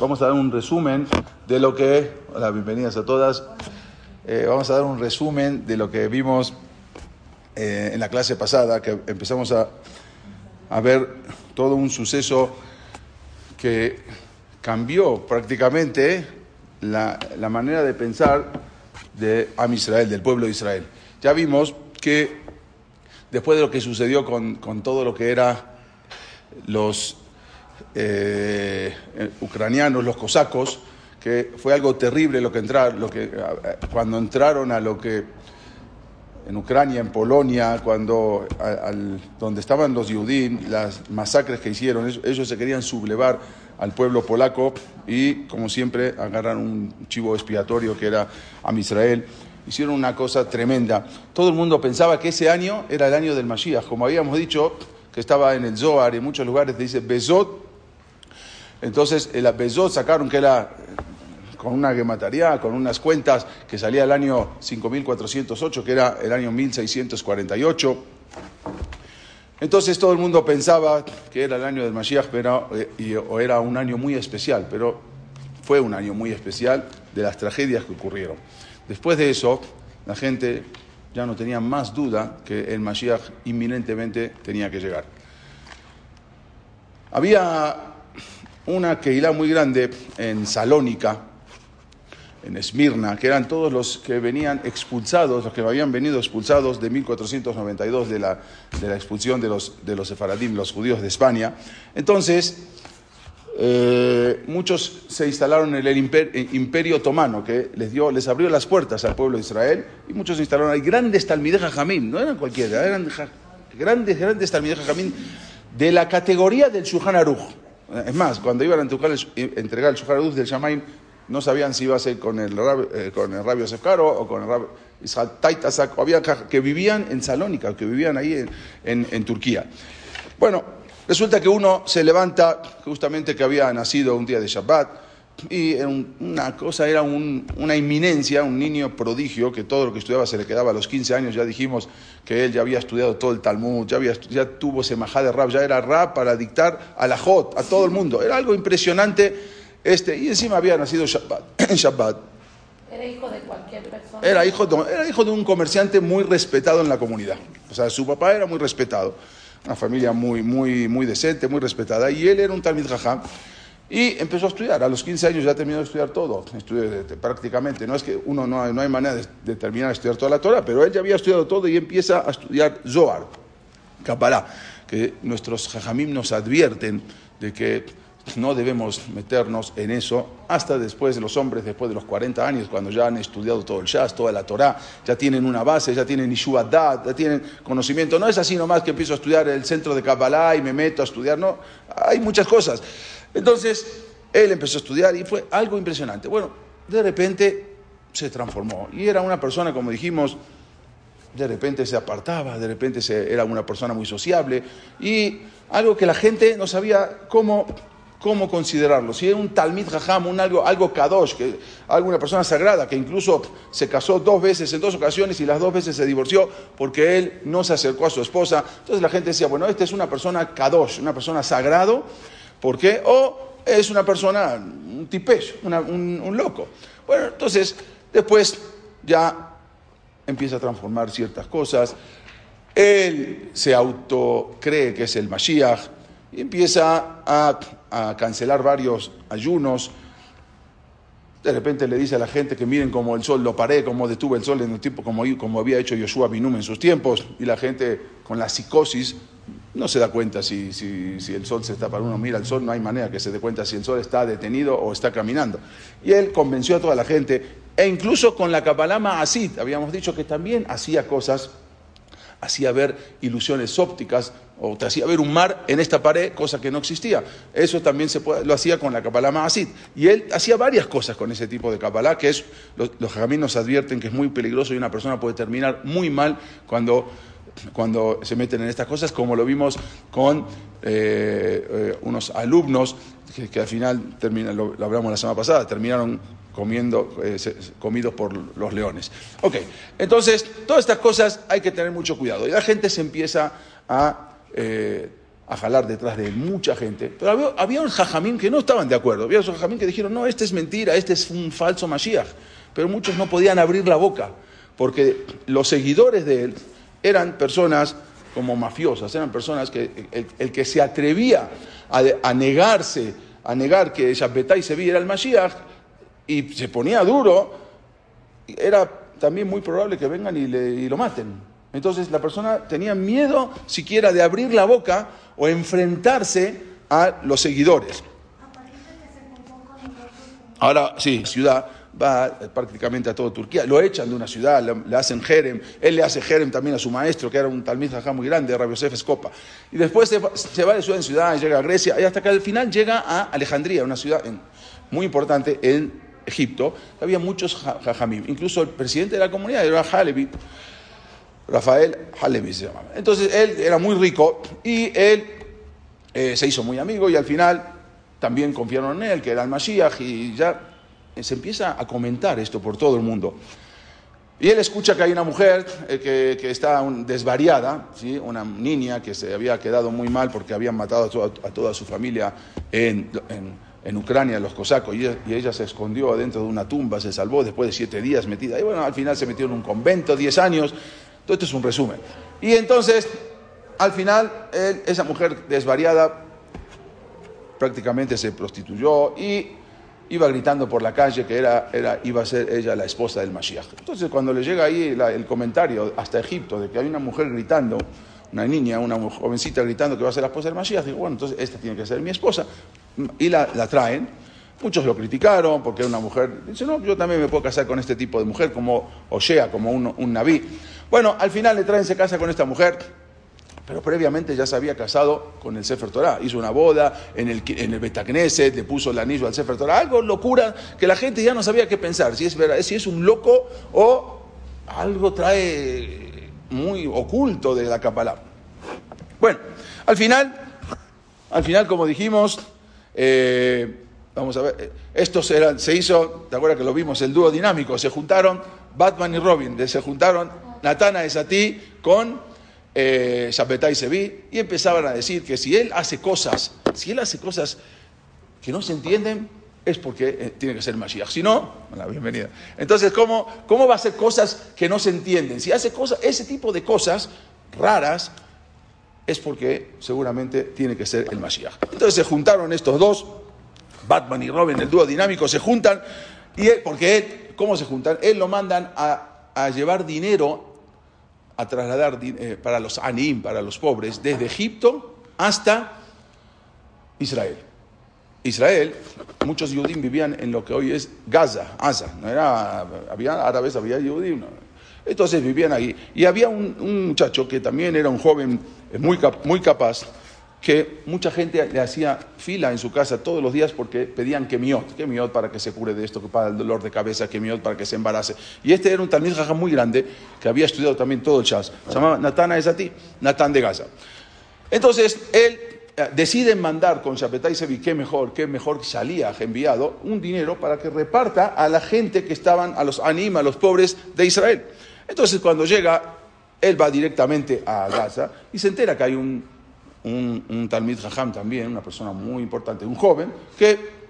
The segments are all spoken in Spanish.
Vamos a dar un resumen de lo que. Hola, bienvenidas a todas. Eh, vamos a dar un resumen de lo que vimos eh, en la clase pasada, que empezamos a, a ver todo un suceso que cambió prácticamente la, la manera de pensar de Am Israel, del pueblo de Israel. Ya vimos que después de lo que sucedió con, con todo lo que era los eh, ucranianos, los cosacos, que fue algo terrible lo que entraron, lo que, cuando entraron a lo que en Ucrania, en Polonia, cuando donde estaban los judíos, las masacres que hicieron, ellos, ellos, se querían sublevar al pueblo polaco y, como siempre, agarran un chivo expiatorio que era a Israel. Hicieron una cosa tremenda. Todo el mundo pensaba que ese año era el año del Mashiach. Como habíamos dicho, que estaba en el Zohar y en muchos lugares dice Bezot. Entonces, el Bezot sacaron que era con una gemataría, con unas cuentas que salía el año 5408, que era el año 1648. Entonces todo el mundo pensaba que era el año del Mashiach, pero, y, o era un año muy especial, pero fue un año muy especial de las tragedias que ocurrieron. Después de eso, la gente ya no tenía más duda que el Mashiach inminentemente tenía que llegar. Había una Keilah muy grande en Salónica, en Esmirna, que eran todos los que venían expulsados, los que habían venido expulsados de 1492 de la, de la expulsión de los, de los los judíos de España. Entonces, eh, muchos se instalaron en el imperio, imperio, otomano, que les, dio, les abrió las puertas al pueblo de Israel, y muchos se instalaron. Hay grandes talmideja jamín, no eran cualquiera, eran grandes, grandes talmideja jamín de la categoría del Shulchan Aruch. Es más, cuando iban a entregar el, Shulchan del Shamaim, no sabían si iba a ser con el, eh, con o con el rabio Israel Taitasak, había que vivían en Salónica, que vivían ahí en, en, en Turquía. Bueno, resulta que uno se levanta, justamente que había nacido un día de Shabbat, y una cosa era un, una inminencia, un niño prodigio, que todo lo que estudiaba se le quedaba a los 15 años, ya dijimos que él ya había estudiado todo el Talmud, ya, había, ya tuvo semajá de rap, ya era rap para dictar a la Jot, a todo el mundo. Era algo impresionante este, y encima había nacido Shabbat, en Shabbat. ¿Era hijo de cualquier persona? Era hijo, de, era hijo de un comerciante muy respetado en la comunidad. O sea, su papá era muy respetado. Una familia muy, muy, muy decente, muy respetada. Y él era un Talmid Jajam. Y empezó a estudiar. A los 15 años ya terminó de estudiar todo. Estudió prácticamente. No es que uno no hay, no hay manera de, terminar de estudiar toda la Torah, pero él ya había estudiado todo y empieza a estudiar Zohar, Kabbalah. Que nuestros Jajamim nos advierten de que no debemos meternos en eso hasta después de los hombres, después de los 40 años, cuando ya han estudiado todo el Shas, toda la Torah, ya tienen una base, ya tienen Ishuadat, ya tienen conocimiento. No es así nomás que empiezo a estudiar el centro de Kabbalah y me meto a estudiar, no, hay muchas cosas. Entonces, él empezó a estudiar y fue algo impresionante. Bueno, de repente se transformó y era una persona, como dijimos, de repente se apartaba, de repente se, era una persona muy sociable y algo que la gente no sabía cómo cómo considerarlo. Si es un Talmid Jajam, un algo, algo Kadosh, que, alguna persona sagrada, que incluso se casó dos veces en dos ocasiones y las dos veces se divorció porque él no se acercó a su esposa. Entonces la gente decía, bueno, esta es una persona Kadosh, una persona sagrado, ¿por qué? O es una persona, un tipesh, un, un loco. Bueno, entonces después ya empieza a transformar ciertas cosas. Él se autocree que es el Mashiach y empieza a, a, cancelar varios ayunos. De repente le dice a la gente que miren cómo el sol lo paré, cómo detuve el sol en el tiempo, como, como había hecho Yoshua Binum en sus tiempos. Y la gente con la psicosis no se da cuenta si, si, si, el sol se está para uno mira el sol, no hay manera que se dé cuenta si el sol está detenido o está caminando. Y él convenció a toda la gente, e incluso con la Kabbalah Asid, habíamos dicho que también hacía cosas hacía ver ilusiones ópticas o te hacía ver un mar en esta pared, cosa que no existía. Eso también se lo hacía con la Kabbalah Maasit. Y él hacía varias cosas con ese tipo de Kabbalah, que los, los nos advierten que es muy peligroso y una persona puede terminar muy mal cuando, cuando se meten en estas cosas, como lo vimos con eh, eh, unos alumnos que, que al final, terminan, lo, lo hablamos la semana pasada, terminaron comiendo, eh, comidos por los leones. Ok, entonces, todas estas cosas hay que tener mucho cuidado. Y la gente se empieza a, eh, a jalar detrás de mucha gente. Pero había, había un jajamín que no estaban de acuerdo. Había un jajamín que dijeron, no, este es mentira, este es un falso Mashiach. Pero muchos no podían abrir la boca, porque los seguidores de él eran personas como mafiosas, eran personas que el, que se atrevía a, negarse, a negar que Shabbatai se era el Mashiach, y se ponía duro, era también muy probable que vengan y, le- y lo maten. Entonces la persona tenía miedo siquiera de abrir la boca o enfrentarse a los seguidores. Ahora, sí, ciudad va prácticamente a toda Turquía. Lo echan de una ciudad, le, hacen jerem. Él le hace jerem también a su maestro, que era un talmid jajá muy grande, Rabbi Yosef Escopa. Y después se, va- se va de ciudad en ciudad, llega a Grecia, y hasta que al final llega a Alejandría, una ciudad muy importante en Egipto. Había muchos ja- jajamim. Incluso el presidente de la comunidad era Halevi, Rafael Halevi se llamaba. Entonces él era muy rico y él eh, se hizo muy amigo y al final también confiaron en él, que era el Mashiach, y ya eh, se empieza a comentar esto por todo el mundo. Y él escucha que hay una mujer eh, que, que está desvariada, ¿sí? una niña que se había quedado muy mal porque habían matado a toda, su familia en- en Ucrania, los cosacos, y ella, se escondió dentro de una tumba, se salvó después de siete días metida. Y bueno, al final se metió en un convento, diez años. Todo esto es un resumen. Y entonces, al final, esa mujer desvariada prácticamente se prostituyó y iba gritando por la calle que era, era, iba a ser ella la esposa del Mashiach. Entonces cuando le llega ahí el comentario hasta Egipto de que hay una mujer gritando, una niña, una jovencita gritando que va a ser la esposa del Mashiach, digo, bueno, entonces esta tiene que ser mi esposa. Y la, la traen. Muchos lo criticaron porque era una mujer. Dice, no, yo también me puedo casar con este tipo de mujer, como Oshea, como un, un nabí. Bueno, al final le traen, se casa con esta mujer. Pero previamente ya se había casado con el Sefer Torah. Hizo una boda en el, en el Betacneset, le puso el anillo al Sefer Torah. Algo locura que la gente ya no sabía qué pensar. Si es, verdad, si es un loco o algo trae muy oculto de la Kabbalah. Bueno, al final, al final, como dijimos, eh, vamos a ver, estos eran, se hizo, ¿te acuerdas que lo vimos? El dúo dinámico, se juntaron Batman y Robin, se juntaron Natana Esatí con eh, Shabbetai Sevi y empezaban a decir que si él hace cosas, si él hace cosas que no se entienden, es porque eh, tiene que ser Mashiach. Si no, la bienvenida. Entonces, ¿cómo, ¿cómo va a hacer cosas que no se entienden? Si hace cosas, ese tipo de cosas raras, es porque seguramente tiene que ser el Mashiach. Entonces se juntaron estos dos, Batman y Robin, el dúo dinámico, se juntan, y él, porque él, ¿cómo se juntan? Él lo mandan a, llevar dinero, a trasladar eh, para los anim, para los pobres, desde Egipto hasta Israel. Israel, muchos judíos vivían en lo que hoy es Gaza, Gaza, no era, había árabes, había judíos, no. Entonces vivían ahí. Y había un, muchacho que también era un joven eh, muy, muy capaz, que mucha gente le hacía fila en su casa todos los días porque pedían kemiot, kemiot para que se cure de esto, que para el dolor de cabeza, kemiot para que se embarace. Y este era un talmid jajam muy grande, que había estudiado también todo el chas, se llamaba Natana Esati, Natán de Gaza. Entonces, él eh, decide mandar con Shapetai Sevi, qué mejor, qué mejor salía enviado, un dinero para que reparta a la gente que estaban, a los anima, a los pobres de Israel. Entonces, cuando llega, él va directamente a Gaza y se entera que hay un, un, un también, una persona muy importante, un joven, que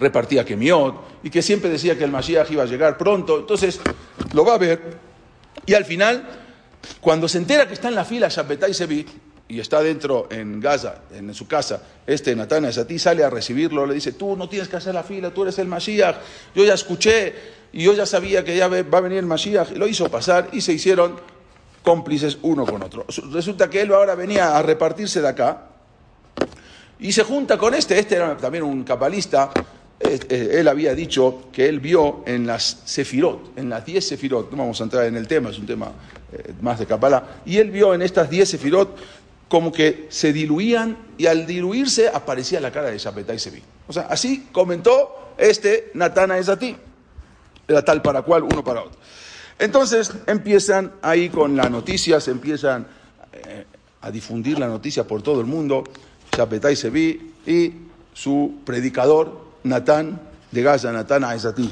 repartía kemiot y que siempre decía que el Mashiach iba a llegar pronto. Entonces, lo va a ver y al final, cuando se entera que está en la fila Shabbetai Sevi y está dentro en Gaza, en su casa, este Natán ti sale a recibirlo, le dice, tú no tienes que hacer la fila, tú eres el Mashiach, yo ya escuché y yo ya sabía que ya va a venir el Mashiach, lo hizo pasar y se hicieron cómplices uno con otro. Resulta que él ahora venía a repartirse de acá y se junta con este, este era también un cabalista, eh, eh, él había dicho que él vio en las sefirot, en las 10 sefirot, no vamos a entrar en el tema, es un tema eh, más de Kabbalah, y él vio en estas 10 sefirot como que se diluían y al diluirse aparecía la cara de Shapetai Sevi. O sea, así comentó este Natana Esati. Era tal para cual, uno para otro. Entonces empiezan ahí con la noticia, se empiezan eh, a difundir la noticia por todo el mundo, Shapetai Sevi y su predicador, Natán de Gaza, Natán Aesati.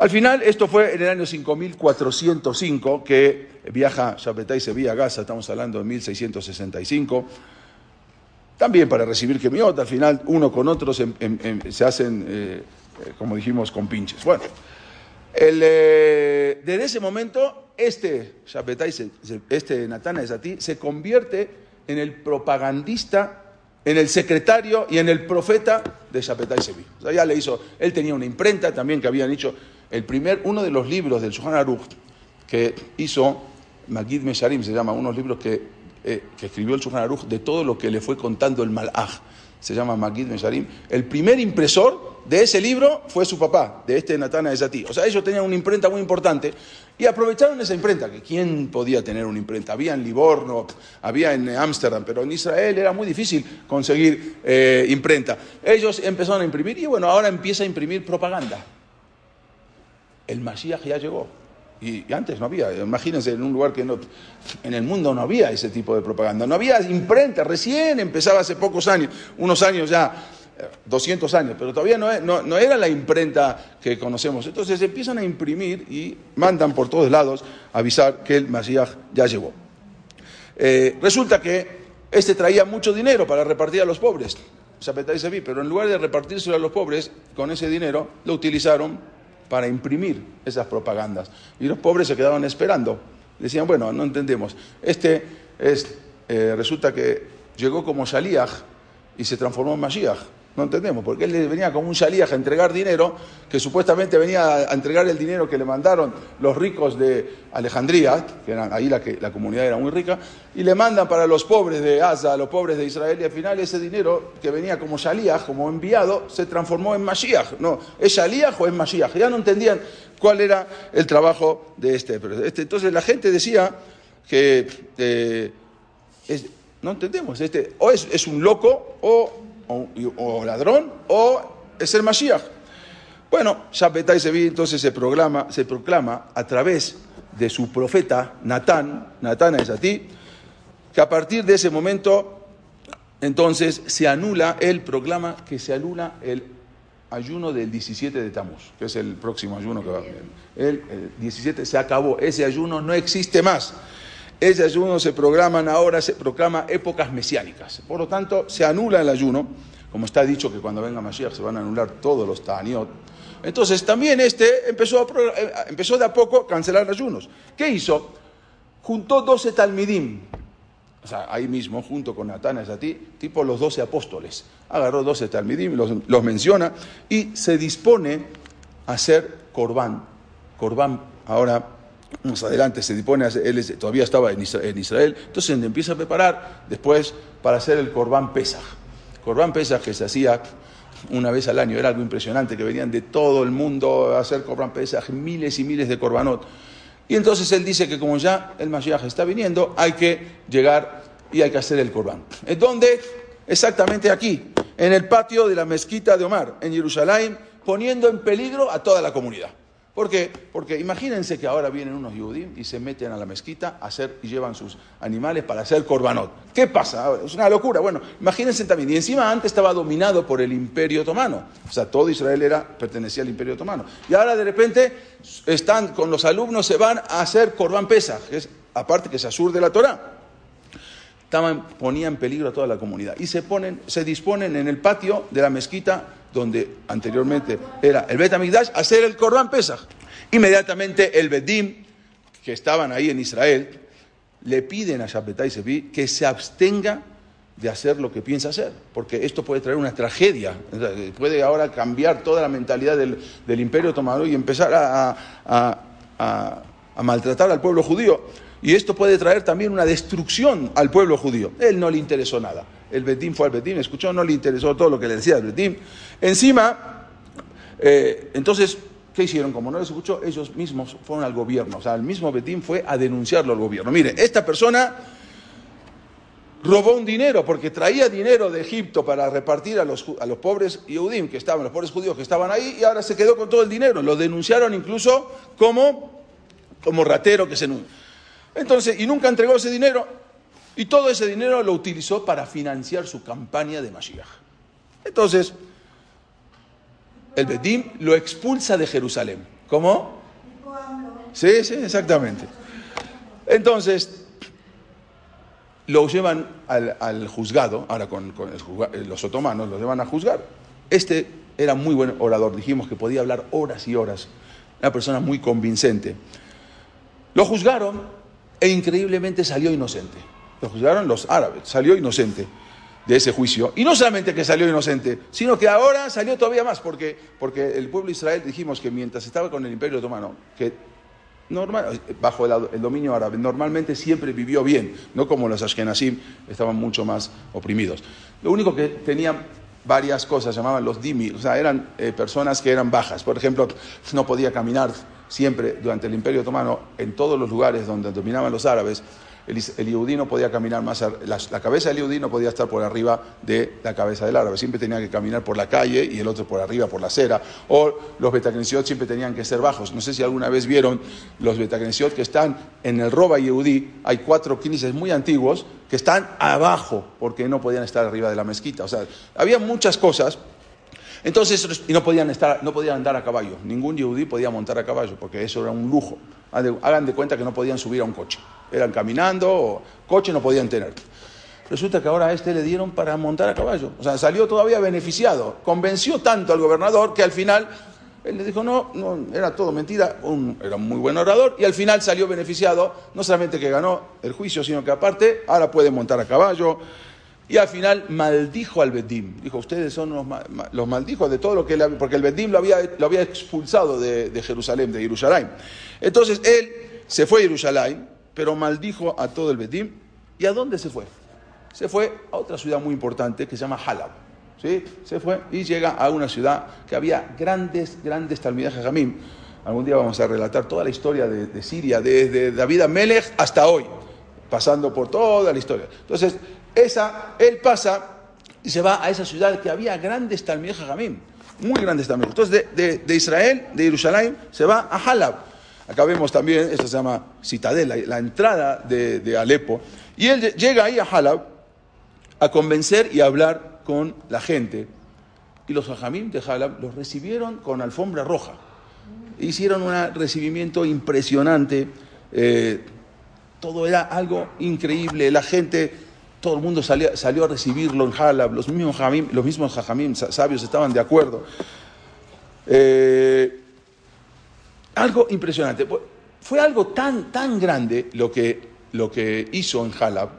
Al final, esto fue en el año 5405 que viaja Shapetai Sevi a Gaza, estamos hablando de 1665. También para recibir Kemiot, al final uno con otro se, hacen, eh, eh, como dijimos, con pinches. Bueno, eh, desde ese momento, este Shapetai, este Natana Esati, se convierte en el propagandista en el secretario y en el profeta de Shapetai Sevi. O sea, ya le hizo, él tenía una imprenta también que habían hecho, el primer, uno de los libros del Shulchan Aruch que hizo Magid Mesharim, se llama, unos libros que, eh, que escribió el Shulchan Aruch de todo lo que le fue contando el Malach, se llama Magid Mesharim. El primer impresor de ese libro fue su papá, de este Natana de Zati. O sea, ellos tenían una imprenta muy importante y aprovecharon esa imprenta, que quién podía tener una imprenta. Había en Livorno, había en Ámsterdam, pero en Israel era muy difícil conseguir eh, imprenta. Ellos empezaron a imprimir y bueno, ahora empieza a imprimir propaganda. El Mashiach ya llegó. Y, antes no había, imagínense en un lugar que no, en el mundo no había ese tipo de propaganda, no había imprenta, recién empezaba hace pocos años, unos años ya 200 años, pero todavía no, era la imprenta que conocemos. Entonces empiezan a imprimir y mandan por todos lados avisar que el Mashiach ya llegó. Eh, resulta que este traía mucho dinero para repartir a los pobres, pero en lugar de repartírselo a los pobres, con ese dinero lo utilizaron para imprimir esas propagandas. Y los pobres se quedaban esperando. Decían, bueno, no entendemos. Este es, eh, resulta que llegó como Shaliach y se transformó en Mashiach. No entendemos, porque él venía como un shalíaj a entregar dinero, que supuestamente venía a entregar el dinero que le mandaron los ricos de Alejandría, que eran, ahí la, que, la comunidad era muy rica, y le mandan para los pobres de Asa, los pobres de Israel, y al final ese dinero que venía como shalíaj, como enviado, se transformó en Mashiach. No, ¿es shalíaj o es Mashiach? Ya no entendían cuál era el trabajo de este. este entonces la gente decía que... Eh, no entendemos, este, o es, es un loco o o, ladrón o es el Mashiach. Bueno, Shabbatai Sevi entonces se, proclama, se proclama a través de su profeta Natán, Natán es a ti, que a partir de ese momento entonces se anula, él proclama que se anula el ayuno del 17 de Tamuz, que es el próximo ayuno que va a venir. El, el 17 se acabó, ese ayuno no existe más. Ese ayuno se programan ahora, se proclama épocas mesiánicas. Por lo tanto, se anula el ayuno, como está dicho que cuando venga Mashiach se van a anular todos los ta'aniot. Entonces también este empezó, eh, empezó de a poco a cancelar ayunos. ¿Qué hizo? Juntó 12 talmidim, o sea, ahí mismo, junto con Natán ti, tipo los 12 apóstoles. Agarró 12 talmidim, los, los menciona y se dispone a hacer corbán. Corbán ahora más adelante se dispone, él todavía estaba en Israel, entonces empieza a preparar después para hacer el Corbán Pesach. Corbán Pesach que se hacía una vez al año, era algo impresionante, que venían de todo el mundo a hacer Corbán Pesach, miles y miles de Corbanot. Y entonces él dice que como ya el Mashiach está viniendo, hay que llegar y hay que hacer el Corbán. ¿En dónde? Exactamente aquí, en el patio de la mezquita de Omar, en Jerusalén, poniendo en peligro a toda la comunidad. ¿Por qué? Porque imagínense que ahora vienen unos yudim y se meten a la mezquita a hacer y llevan sus animales para hacer korbanot. ¿Qué pasa? Es una locura. Bueno, imagínense también. Y encima antes estaba dominado por el imperio otomano. O sea, todo Israel era, pertenecía al imperio otomano. Y ahora de repente están con los alumnos, se van a hacer korban pesa, que es aparte que se asur de la Torah. Estaban, ponía en peligro a toda la comunidad. Y se, ponen, se disponen en el patio de la mezquita donde anteriormente era el Bet a hacer el Corban Pesach. Inmediatamente el Bedim, que estaban ahí en Israel, le piden a Shabbatai Sevi que se abstenga de hacer lo que piensa hacer, porque esto puede traer una tragedia, puede ahora cambiar toda la mentalidad del, imperio otomano y empezar a, a maltratar al pueblo judío. Y esto puede traer también una destrucción al pueblo judío. Él no le interesó nada el Betín fue al Betín, escuchó, no le interesó todo lo que le decía el Betín. Encima, eh, entonces ¿qué hicieron? Como no les escuchó, ellos mismos fueron al gobierno. O sea, el mismo Betín fue a denunciarlo al gobierno. Mire, esta persona robó un dinero porque traía dinero de Egipto para repartir a los, a los pobres Yehudim que estaban, los pobres judíos que estaban ahí, y ahora se quedó con todo el dinero. Lo denunciaron incluso como, como ratero que se... Entonces, y nunca entregó ese dinero, y todo ese dinero lo utilizó para financiar su campaña de Mashiach. Entonces, el Bedim lo expulsa de Jerusalén. ¿Cómo? Sí, sí, exactamente. Entonces, lo llevan al, juzgado, ahora con, los otomanos, lo llevan a juzgar. Este era muy buen orador, dijimos que podía hablar horas y horas, una persona muy convincente. Lo juzgaron e increíblemente salió inocente. Lo juzgaron los árabes, salió inocente de ese juicio. Y no solamente que salió inocente, sino que ahora salió todavía más, porque, porque el pueblo de Israel dijimos que mientras estaba con el imperio otomano, que normal, bajo el, dominio árabe, normalmente siempre vivió bien, no como los Ashkenazim estaban mucho más oprimidos. Lo único que tenían varias cosas, llamaban los dimi, o sea, eran eh, personas que eran bajas. Por ejemplo, no podía caminar siempre durante el imperio otomano en todos los lugares donde dominaban los árabes el, el no podía caminar más, la, cabeza del yudí no podía estar por arriba de la cabeza del árabe, siempre tenía que caminar por la calle y el otro por arriba, por la acera, o los betacnesiot siempre tenían que ser bajos. No sé si alguna vez vieron los betacnesiot que están en el Roba Yehudí, hay cuatro knises muy antiguos que están abajo porque no podían estar arriba de la mezquita. O sea, había muchas cosas entonces, y no podían, estar, no podían andar a caballo. Ningún yehudí podía montar a caballo, porque eso era un lujo. Hagan de cuenta que no podían subir a un coche. Eran caminando, o coche no podían tener. Resulta que ahora a este le dieron para montar a caballo. O sea, salió todavía beneficiado. Convenció tanto al gobernador que al final él le dijo, no, no era todo mentira, era un muy buen orador y al final salió beneficiado, no solamente que ganó el juicio, sino que aparte ahora puede montar a caballo, y al final maldijo al Bedim. Dijo, ustedes son los, los maldijo de todo lo que él porque el Bedim lo había, lo había expulsado de, Jerusalén, de Jerusalén. Entonces él se fue a Jerusalén, pero maldijo a todo el Bedim. ¿Y a dónde se fue? Se fue a otra ciudad muy importante que se llama Halab. ¿Sí? Se fue y llega a una ciudad que había grandes, grandes talmidas Jamim. Algún día vamos a relatar toda la historia de, Siria, desde David Amelech hasta hoy, pasando por toda la historia. Entonces, esa, él pasa y se va a esa ciudad que había grandes Talmud Jamim, muy grandes Talmud. Entonces, de, Israel, de Jerusalén, se va a Halab. Acá vemos también, esto se llama Citadela, la entrada de, Alepo. Y él llega ahí a Halab a convencer y a hablar con la gente. Y los Jamim de Halab los recibieron con alfombra roja. Hicieron un recibimiento impresionante. Eh, todo era algo increíble. La gente todo el mundo salió, a recibirlo en Halab, los mismos, jamim, los mismos jajamim sabios estaban de acuerdo. Eh, algo impresionante. Fue algo tan, tan grande lo que, lo que hizo en Halab,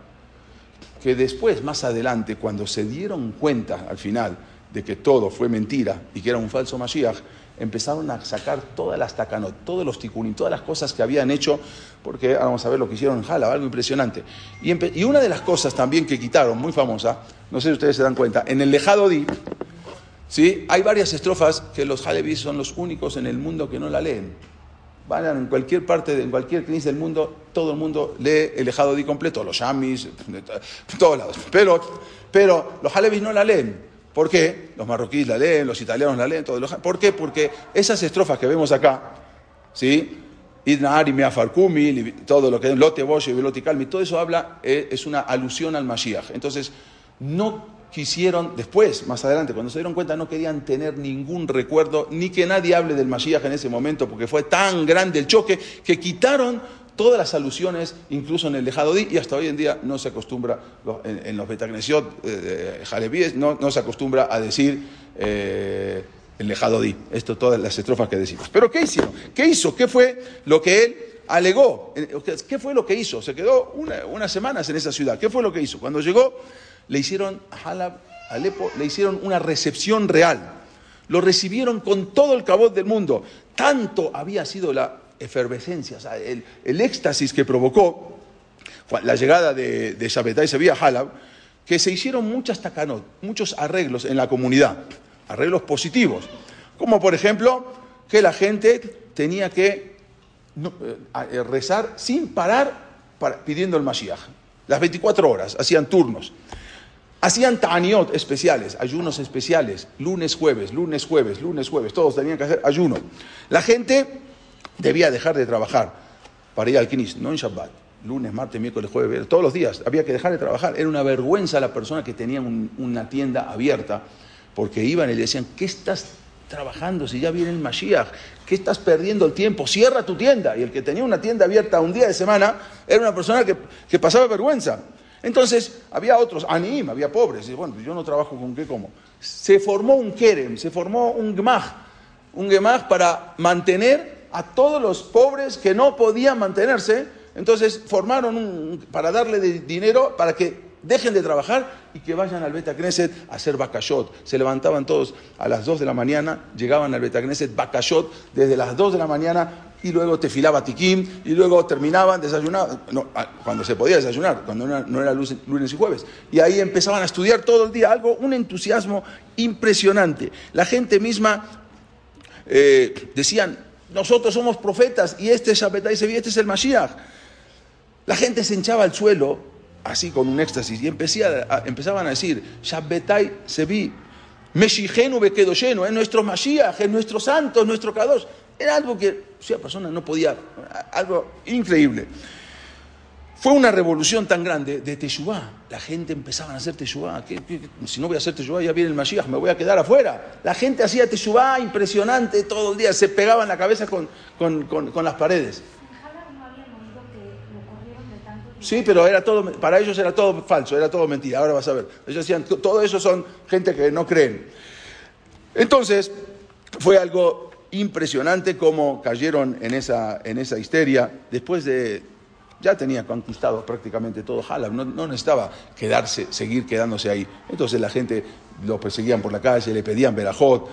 que después, más adelante, cuando se dieron cuenta al final de que todo fue mentira y que era un falso Mashiach, empezaron a sacar todas las tacanot, todos los tikunim, todas las cosas que habían hecho, porque ahora vamos a ver lo que hicieron en Jalab, algo impresionante. Y, una de las cosas también que quitaron, muy famosa, no sé si ustedes se dan cuenta, en el Lejado Di, ¿sí? hay varias estrofas que los Halevis son los únicos en el mundo que no la leen. Van en cualquier parte, en cualquier crisis del mundo, todo el mundo lee el Lejado Di completo, los Yamis, de todos lados. Pero, pero los Halevis no la leen. ¿Por qué? Los marroquíes la leen, los italianos la leen, todos ¿Por qué? Porque esas estrofas que vemos acá, ¿sí? Idna Farkumi, todo lo que es Lote Bosch, Velote Calmi, todo eso habla, eh, es una alusión al Mashiach. Entonces, no quisieron, después, más adelante, cuando se dieron cuenta, no querían tener ningún recuerdo, ni que nadie hable del Mashiach en ese momento, porque fue tan grande el choque, que quitaron todas las alusiones, incluso en el dejado di, y hasta hoy en día no se acostumbra, en, los betagnesiot eh, no, no, se acostumbra a decir eh, el dejado di. Esto, todas las estrofas que decimos. Pero ¿qué hicieron? ¿Qué hizo? ¿Qué fue lo que él alegó? ¿Qué fue lo que hizo? Se quedó unas semanas en esa ciudad. ¿Qué fue lo que hizo? Cuando llegó, le hicieron a Alepo, le hicieron una recepción real. Lo recibieron con todo el cabot del mundo. Tanto había sido la efervescencia, el, éxtasis que provocó la llegada de, de Shabbatai Sevilla Halab, que se hicieron muchas tacanot, muchos arreglos en la comunidad, arreglos positivos, como por ejemplo que la gente tenía que no, eh, rezar sin parar para- pidiendo el Mashiach. Las 24 horas, hacían turnos. Hacían ta'aniot especiales, ayunos especiales, lunes, jueves, lunes, jueves, lunes, jueves, todos tenían que hacer ayuno. La gente debía dejar de trabajar para ir al Knis, no en Shabbat, lunes, martes, miércoles, jueves, todos los días, había que dejar de trabajar. Era una vergüenza la persona que tenía un- una tienda abierta, porque iban y le decían, ¿qué estás trabajando si ya viene el Mashiach? ¿Qué estás perdiendo el tiempo? Cierra tu tienda. Y el que tenía una tienda abierta un día de semana era una persona que, que pasaba vergüenza. Entonces, había otros, anim, había pobres, y bueno, yo no trabajo con qué como. Se formó un kerem, se formó un gemaj, un gemaj para mantener a todos los pobres que no podían mantenerse. Entonces, formaron para darle dinero para que dejen de trabajar y que vayan al Beta Knesset a hacer bakashot. Se levantaban todos a las 2 de la mañana, llegaban al Beta Knesset bakashot desde las 2 de la mañana y luego tefilaba tikim y luego terminaban, desayunaban, ah, cuando se podía desayunar, cuando no era, lunes y jueves. Y ahí empezaban a estudiar todo el día, algo, un entusiasmo impresionante. La gente misma eh, decían, nosotros somos profetas y este es Shabbatai Sevi, este es el Mashiach. La gente se hinchaba al suelo, así con un éxtasis, y empezaban a decir, Shabbatai Sevi, Meshijenu Bekedoshenu, es nuestro Mashiach, es nuestro santo, es nuestro Kadosh. Era algo que o persona no podía, algo increíble. Fue una revolución tan grande de Teshuvah. La gente empezaba a hacer Teshuvah. Si no voy a hacer Teshuvah, ya viene el Mashiach, me voy a quedar afuera. La gente hacía Teshuvah impresionante todo el día, se pegaban la cabeza con, con- con- con las paredes. Sí, pero era todo, para ellos era todo falso, era todo mentira. Ahora vas a ver. Ellos decían, todo eso son gente que no creen. Entonces, fue algo impresionante cómo cayeron en esa, en esa histeria después de... Ya tenía conquistado prácticamente todo Halab, no, no necesitaba quedarse, seguir quedándose ahí. Entonces la gente lo perseguían por la calle, le pedían verajot.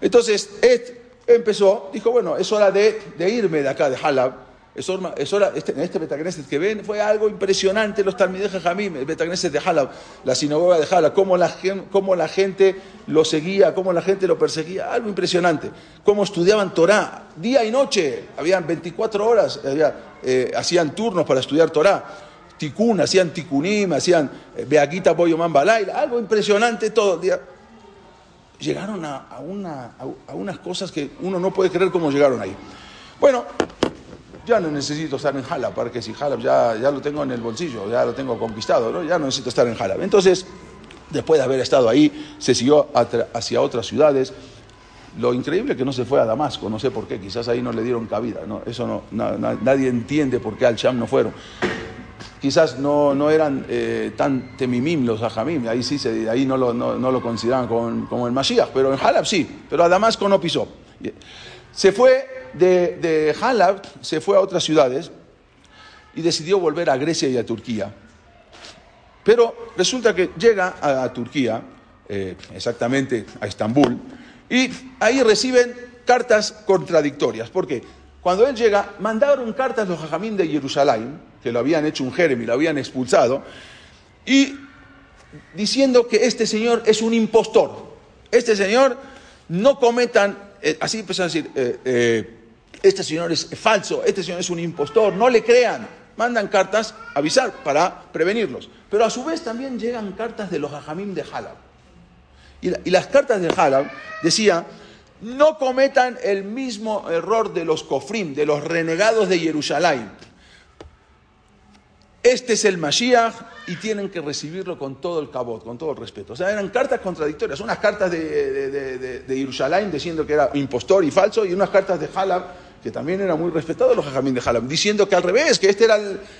Entonces, Ed empezó, dijo, bueno, es hora de, irme de acá, de Halab. Es este, en este Betagneset que ven fue algo impresionante, los Talmidei Jajamim, el Betagneset de Halab, la sinagoga de Halab, cómo la, gente lo seguía, cómo la gente lo perseguía, algo impresionante. Cómo estudiaban Torah, día y noche, habían 24 horas, eh, hacían turnos para estudiar Torah. Tikun, hacían tikunim, hacían eh, Beaquita Boyoman Balaila, algo impresionante todo el día llegaron a- a unas cosas que uno no puede creer cómo llegaron ahí. Bueno, ya no necesito estar en Halab, porque si Halab ya, ya lo tengo en el bolsillo, ya lo tengo conquistado, ¿no? ya no necesito estar en Halab. Entonces, después de haber estado ahí, se siguió hacia otras ciudades. Lo increíble es que no se fue a Damasco, no sé por qué, quizás ahí no le dieron cabida, ¿no? eso no, na- na- nadie entiende por qué al Sham no fueron quizás no, no eran eh, tan temimim los ajamim, ahí sí se, ahí no lo, no, no lo consideraban como, como el Mashiach, pero en Halab sí, pero a Damasco no pisó. Se fue de, de Halab, se fue a otras ciudades y decidió volver a Grecia y a Turquía. Pero resulta que llega a, Turquía, eh, exactamente a Estambul, y ahí reciben cartas contradictorias. ¿Por qué? Cuando él llega, mandaron cartas los jajamín de Jerusalén, que lo habían hecho un jerem y lo habían expulsado, y diciendo que este señor es un impostor. Este señor no cometan, eh, así empezaron a decir, eh, este señor es falso, este señor es un impostor, no le crean. Mandan cartas a avisar para prevenirlos. Pero a su vez también llegan cartas de los hajamim de Halab. Y, la- y las cartas de Halab decían, no cometan el mismo error de los kofrim, de los renegados de Jerusalén. Este es el Mashiach y tienen que recibirlo con todo el cabot, con todo el respeto. O sea, eran cartas contradictorias, unas cartas de, de, diciendo que era impostor y falso y unas cartas de Halab que también eran muy respetados los jajamín de Halab, diciendo que al revés, que este era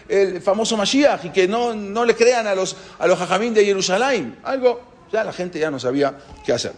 el, famoso Mashiach y que no, no le crean a los, a los de Jerusalén. Algo, ya la gente ya no sabía qué hacer.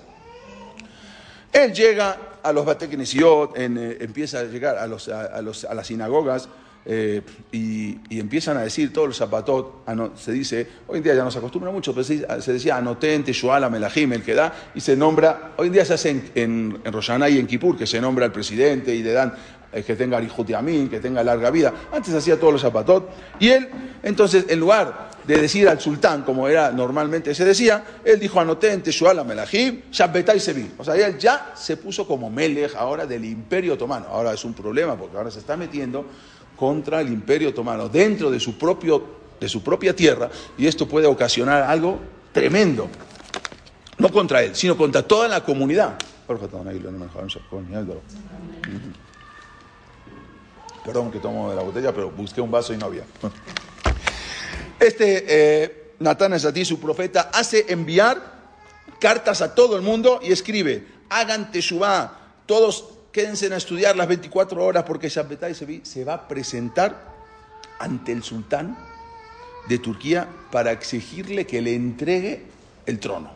Él llega a los Bateknesiot, eh, empieza a llegar a, los, a los- a las sinagogas eh, y, empiezan a decir todos los zapatot, ano- se dice, hoy en día ya no se acostumbra mucho, pero se, decía Anotente, Shuala, Melahim, el que da, y se nombra, hoy en día se hace en, en, en y en Kippur, que se nombra al presidente y le dan eh, que tenga Yamin, que tenga larga vida. Antes hacía todos los zapatot, y él, entonces, en lugar de decir al sultán, como era normalmente se decía, él dijo, anoté en Teshuala Melahim, Shabbetai Sevi. O sea, él ya se puso como Melech ahora del Imperio Otomano. Ahora es un problema porque ahora se está metiendo contra el Imperio Otomano dentro de su, propio, de su propia tierra y esto puede ocasionar algo tremendo. No contra él, sino contra toda la comunidad. Perdón que tomo de la botella, pero busqué un vaso y no había. Este eh, Natán Esatí, su profeta, hace enviar cartas a todo el mundo y escribe, hagan teshuvá, todos quédense a estudiar las 24 horas porque Shabbatai se va a presentar ante el sultán de Turquía para exigirle que le entregue el trono.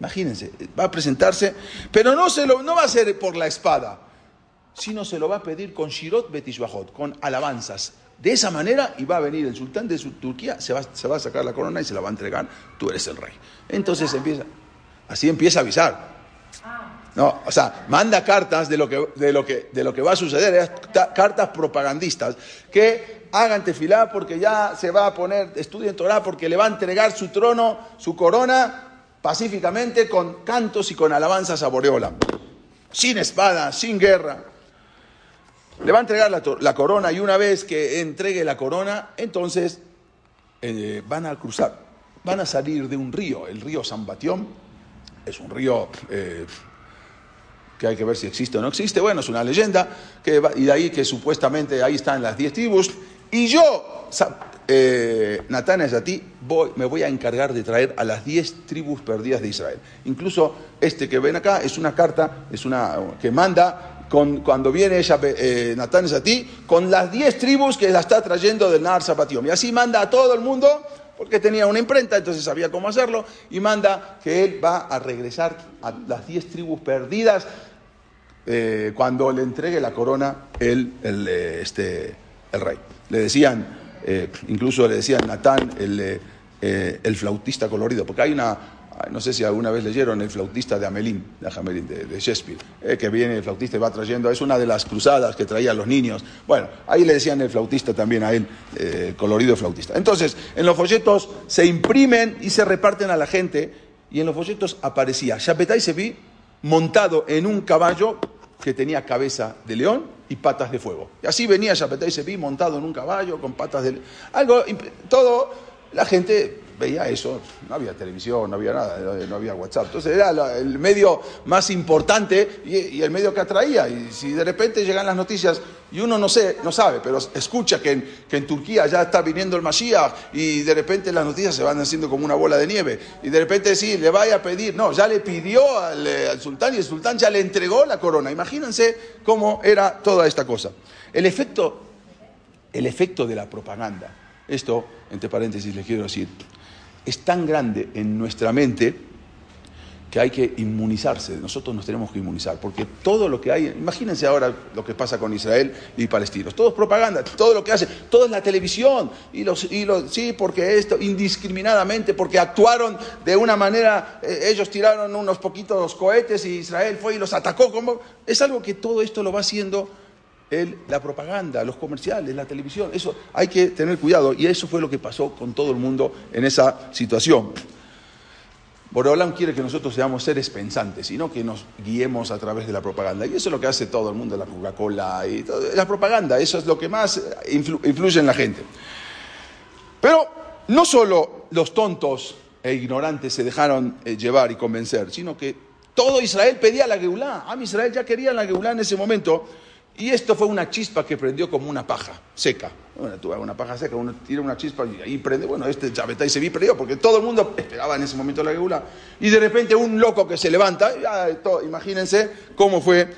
Imagínense, va a presentarse, pero no, se lo, no va a ser por la espada, sino se lo va a pedir con Shirot Betishbahot, con alabanzas. De esa manera, y va a venir el sultán de Turquía, se va, se va a sacar la corona y se la va a entregar, tú eres el rey. Entonces empieza, así empieza a avisar. No, o sea, manda cartas de lo que, de lo que, de lo que va a suceder, cartas propagandistas, que hagan tefilá porque ya se va a poner, estudien Torah porque le va a entregar su trono, su corona, pacíficamente con cantos y con alabanzas a Boreola, sin espada, sin guerra. Le va a entregar la, corona y una vez que entregue la corona, entonces eh, van a cruzar, van a salir de un río, el río San Batión, es un río eh, que hay que ver si existe o no existe, bueno, es una leyenda, y de ahí que supuestamente ahí están las diez tribus, y yo eh, Natán es a ti, voy, me voy a encargar de traer a las diez tribus perdidas de Israel. Incluso este que ven acá es una carta, es una que manda con, cuando viene ella, eh, Natán es a ti, con las diez tribus que la está trayendo del Nar Zapatión. Y así manda a todo el mundo, porque tenía una imprenta, entonces sabía cómo hacerlo, y manda que él va a regresar a las diez tribus perdidas eh, cuando le entregue la corona el, el, eh, este, el rey. Le decían, eh, incluso le decían Natán el, el, flautista colorido, porque hay una, no sé si alguna vez leyeron el flautista de Amelín, de, de, Shakespeare, que viene el flautista y va trayendo, es una de las cruzadas que traían los niños. Bueno, ahí le decían el flautista también a él, el colorido flautista. Entonces, en los folletos se imprimen y se reparten a la gente, y en los folletos aparecía Chapetai Sevi montado en un caballo que tenía cabeza de león y patas de fuego. Y así venía Zapatay Sepi montado en un caballo con patas de algo todo la gente veía eso, no había televisión, no había nada, no había WhatsApp. Entonces era el medio más importante y, el medio que atraía. Y si de repente llegan las noticias y uno no, sé, no sabe, pero escucha que en, que en Turquía ya está viniendo el Mashiach y de repente las noticias se van haciendo como una bola de nieve. Y de repente sí, le vaya a pedir, no, ya le pidió al, eh, al sultán y el sultán ya le entregó la corona. Imagínense cómo era toda esta cosa. El efecto, el efecto de la propaganda. Esto, entre paréntesis, les quiero decir, es tan grande en nuestra mente que hay que inmunizarse, nosotros nos tenemos que inmunizar, porque todo lo que hay, imagínense ahora lo que pasa con Israel y palestinos, todo es propaganda, todo lo que hace, todo es la televisión, y los, y los sí, porque esto, indiscriminadamente, porque actuaron de una manera, eh, ellos tiraron unos poquitos cohetes y Israel fue y los atacó, como, es algo que todo esto lo va haciendo la propaganda, los comerciales, la televisión. Eso hay que tener cuidado y eso fue lo que pasó con todo el mundo en esa situación. Borolam quiere que nosotros seamos seres pensantes y no que nos guiemos a través de la propaganda. Y eso es lo que hace todo el mundo, la Coca-Cola y la propaganda. Eso es lo que más influye en la gente. Pero no solo los tontos e ignorantes se dejaron eh, llevar y convencer, sino que todo Israel pedía la Geulá. A Israel ya quería la Geulá en ese momento. Y esto fue una chispa que prendió como una paja seca. Bueno, tú una paja seca, uno tira una chispa y ahí prende. Bueno, este y se vi prendió porque todo el mundo esperaba en ese momento la geula. Y de repente un loco que se levanta, imagínense cómo fue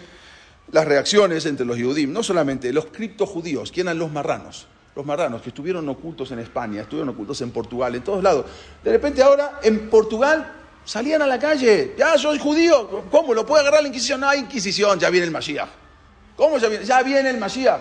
las reacciones entre los judíos. No solamente los criptojudíos, que eran los marranos. Los marranos que estuvieron ocultos en España, estuvieron ocultos en Portugal, en todos lados. De repente ahora en Portugal salían a la calle. Ya soy judío. ¿Cómo? ¿Lo puede agarrar la Inquisición? No hay Inquisición, ya viene el Mashiach. ¿Cómo ya viene? Ya viene el Mashiach.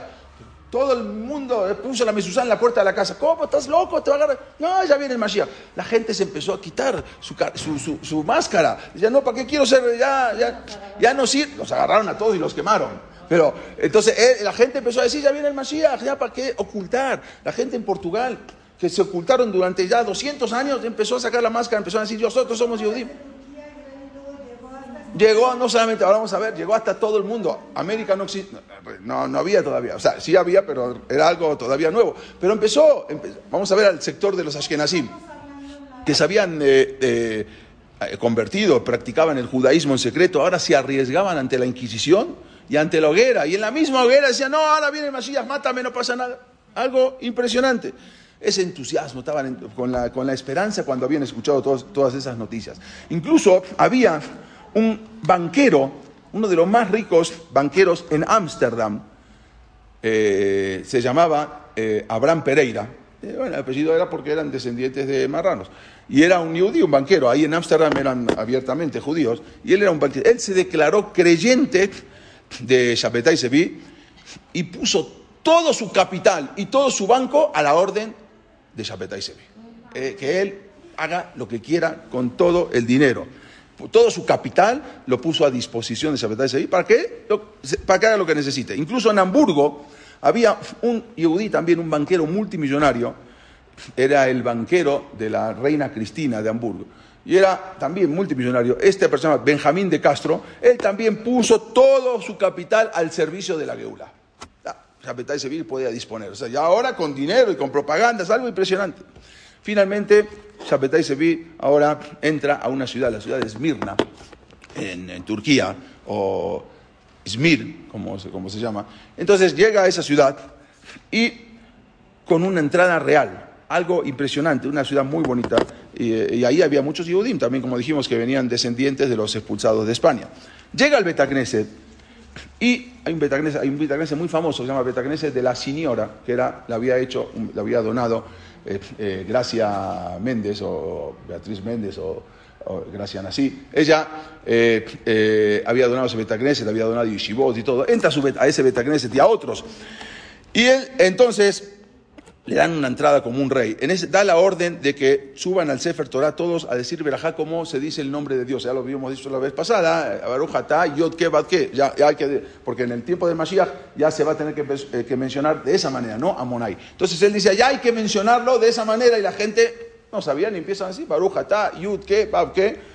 Todo el mundo puso la mesuzá en la puerta de la casa. ¿Cómo? ¿Estás loco? ¿Te va a agarrar? No, ya viene el Mashiach. La gente se empezó a quitar su, máscara. Ya no, ¿para qué quiero ser? Ya, ya, ya no sirve. Los agarraron a todos y los quemaron. Pero entonces eh, la gente empezó a decir, ya viene el Mashiach, ya para qué ocultar. La gente en Portugal que se ocultaron durante ya 200 años, empezó a sacar la máscara, empezó a decir, nosotros somos judíos. Llegó, no solamente, ahora vamos a ver, llegó hasta todo el mundo. América no existe, no, no había todavía, o sea, sí había, pero era algo todavía nuevo. Pero empezó, empe- vamos a ver al sector de los Ashkenazim, que se habían eh, eh, eh, convertido, practicaban el judaísmo en secreto, ahora se arriesgaban ante la Inquisición y ante la hoguera. Y en la misma hoguera decían, no, ahora viene Masías, mátame, no pasa nada. Algo impresionante. Ese entusiasmo, estaban con, la, con la esperanza cuando habían escuchado todos- todas esas noticias. Incluso había un banquero, uno de los más ricos banqueros en Ámsterdam, eh, se llamaba eh, Abraham Pereira. Eh, bueno, el apellido era porque eran descendientes de marranos. Y era un judío, un banquero. Ahí en Ámsterdam eran abiertamente judíos. Y él era un banquero. Él se declaró creyente de Shapetai Sevi y puso todo su capital y todo su banco a la orden de Shapetai Sevi. Que él haga lo que quiera con todo el dinero. Todo su capital lo puso a disposición de Shapetai Sevi para lo- para que haga lo que necesite. Incluso en Hamburgo había un yudí también, un banquero multimillonario, era el banquero de la reina Cristina de Hamburgo. Y era también multimillonario. Esta persona, Benjamín de Castro, él también puso todo su capital al servicio de la Geula. Shapetai Sevi podía disponer. O ya ahora con dinero y con propaganda, es algo impresionante. Finalmente, Shapetai Sevi ahora entra a una ciudad, la ciudad de Esmirna, en, Turquía, o Izmir, como, se- como se llama. Entonces llega a esa ciudad y con una entrada real, algo impresionante, una ciudad muy bonita. Y, eh, ahí había muchos Yehudim también, como dijimos, que venían descendientes de los expulsados de España. Llega al Betacneset y hay un Betacneset muy famoso, se llama Betacneset de la Señora, que era, la había hecho, la había donado eh, eh, Gracia Méndez o Beatriz Méndez o, o Gracia Nasí. Ella eh, había donado ese Betacneset, había donado Yeshivot y todo. Entra a, su a ese Betacneset y a otros. Y él entonces le dan una entrada como un rey. En ese, da la orden de que suban al Sefer Torah todos a decir Berajá como se dice el nombre de Dios. Ya lo habíamos dicho la vez pasada, eh, Baruch atah, Yod Ke Bad Ke. Ya, ya hay que, porque en el tiempo de Mashiach ya se va a tener que, eh, mencionar de esa manera, no Amonai. Entonces él dice, ya hay que mencionarlo de esa manera y la gente no sabía ni empiezan así, Baruch atah, Yud Ke Bad Ke.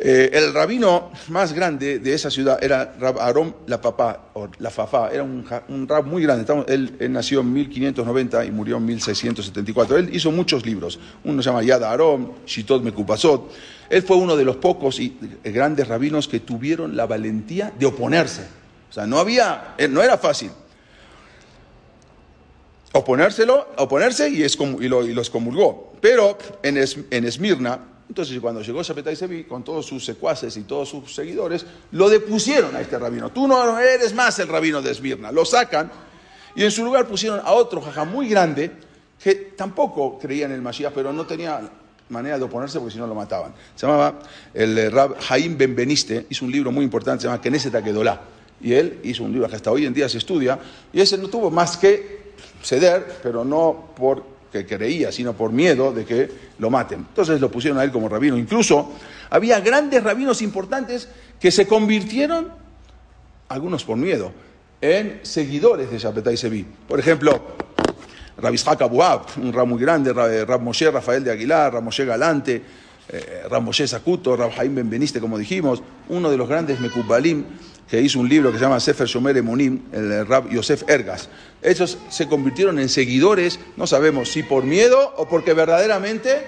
Eh, el rabino más grande de esa ciudad era Rab Aarón la Papá, o la Fafá, era un, rab muy grande. Él, nació en 1590 y murió en 1674. Él hizo muchos libros. Uno se llama Yad Aarón, Shitot Mekupasot. Él fue uno de los pocos y eh, grandes rabinos que tuvieron la valentía de oponerse. O sea, no había, eh, no era fácil oponérselo, oponerse y, lo- y los comulgó. Pero en, en Esmirna, entonces cuando llegó Shapetai Sevi con todos sus secuaces y todos sus seguidores, lo depusieron a este rabino. Tú no eres más el rabino de Esmirna. Lo sacan y en su lugar pusieron a otro jajá muy grande que tampoco creía en el Mashiach, pero no tenía manera de oponerse porque si no lo mataban. Se llamaba el eh, Rab Jaim Benveniste, hizo un libro muy importante, se llama Knesset Akedolá. Y él hizo un libro que hasta hoy en día se estudia, y ese no tuvo más que ceder, pero no porque creía, sino por miedo de que lo maten. Entonces lo pusieron a él como rabino. Incluso había grandes rabinos importantes que se convirtieron, algunos por miedo, en seguidores de Shapetai Sevi. Por ejemplo, Rabbi Ishaq Abuab, un rab muy grande, Rab, Rab Moshe Rafael de Aguilar, Rab Moshe Galante, eh, Rab Moshe Sakuto, Rab Jaim Benveniste, como dijimos, uno de los grandes Mekubalim que hizo un libro que se llama Sefer Shomer Emunim, el Rab Yosef Ergas. Ellos se convirtieron en seguidores, no sabemos si por miedo o porque verdaderamente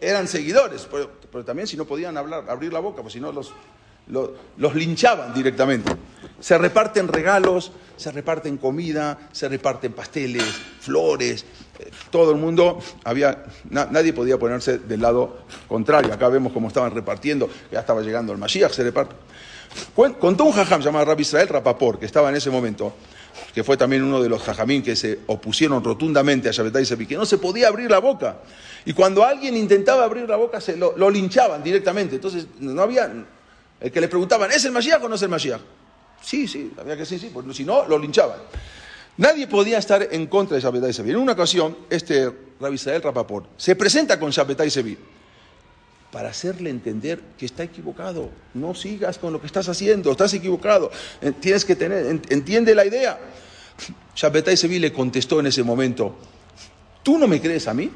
eran seguidores, pero, pero también si no podían hablar, abrir la boca, pues si no los, lo- los linchaban directamente. Se reparten regalos, se reparten comida, se reparten pasteles, flores, eh, todo el mundo, había, na- nadie podía ponerse del lado contrario. Acá vemos cómo estaban repartiendo, ya estaba llegando el Mashiach, se reparte. Contó un jajam llamado Rabbi Israel Rapaport, que estaba en ese momento, que fue también uno de los jajamín que se opusieron rotundamente a Shabbatai Sevi, que no se podía abrir la boca. Y cuando alguien intentaba abrir la boca, se lo, linchaban directamente. Entonces, no había. El que le preguntaban, ¿es el Mashiach o no es el Mashiach? Sí, sí, había que decir sí, porque si no, lo linchaban. Nadie podía estar en contra de Shabbatai Sevi. En una ocasión, este Rabbi Israel Rapaport se presenta con Shabbatai Sevi para hacerle entender que está equivocado. No sigas con lo que estás haciendo, estás equivocado. Eh, Tienes que tener, en- entiende la idea. Shabbatai Sevi le contestó en ese momento, ¿Tú no me crees a mí?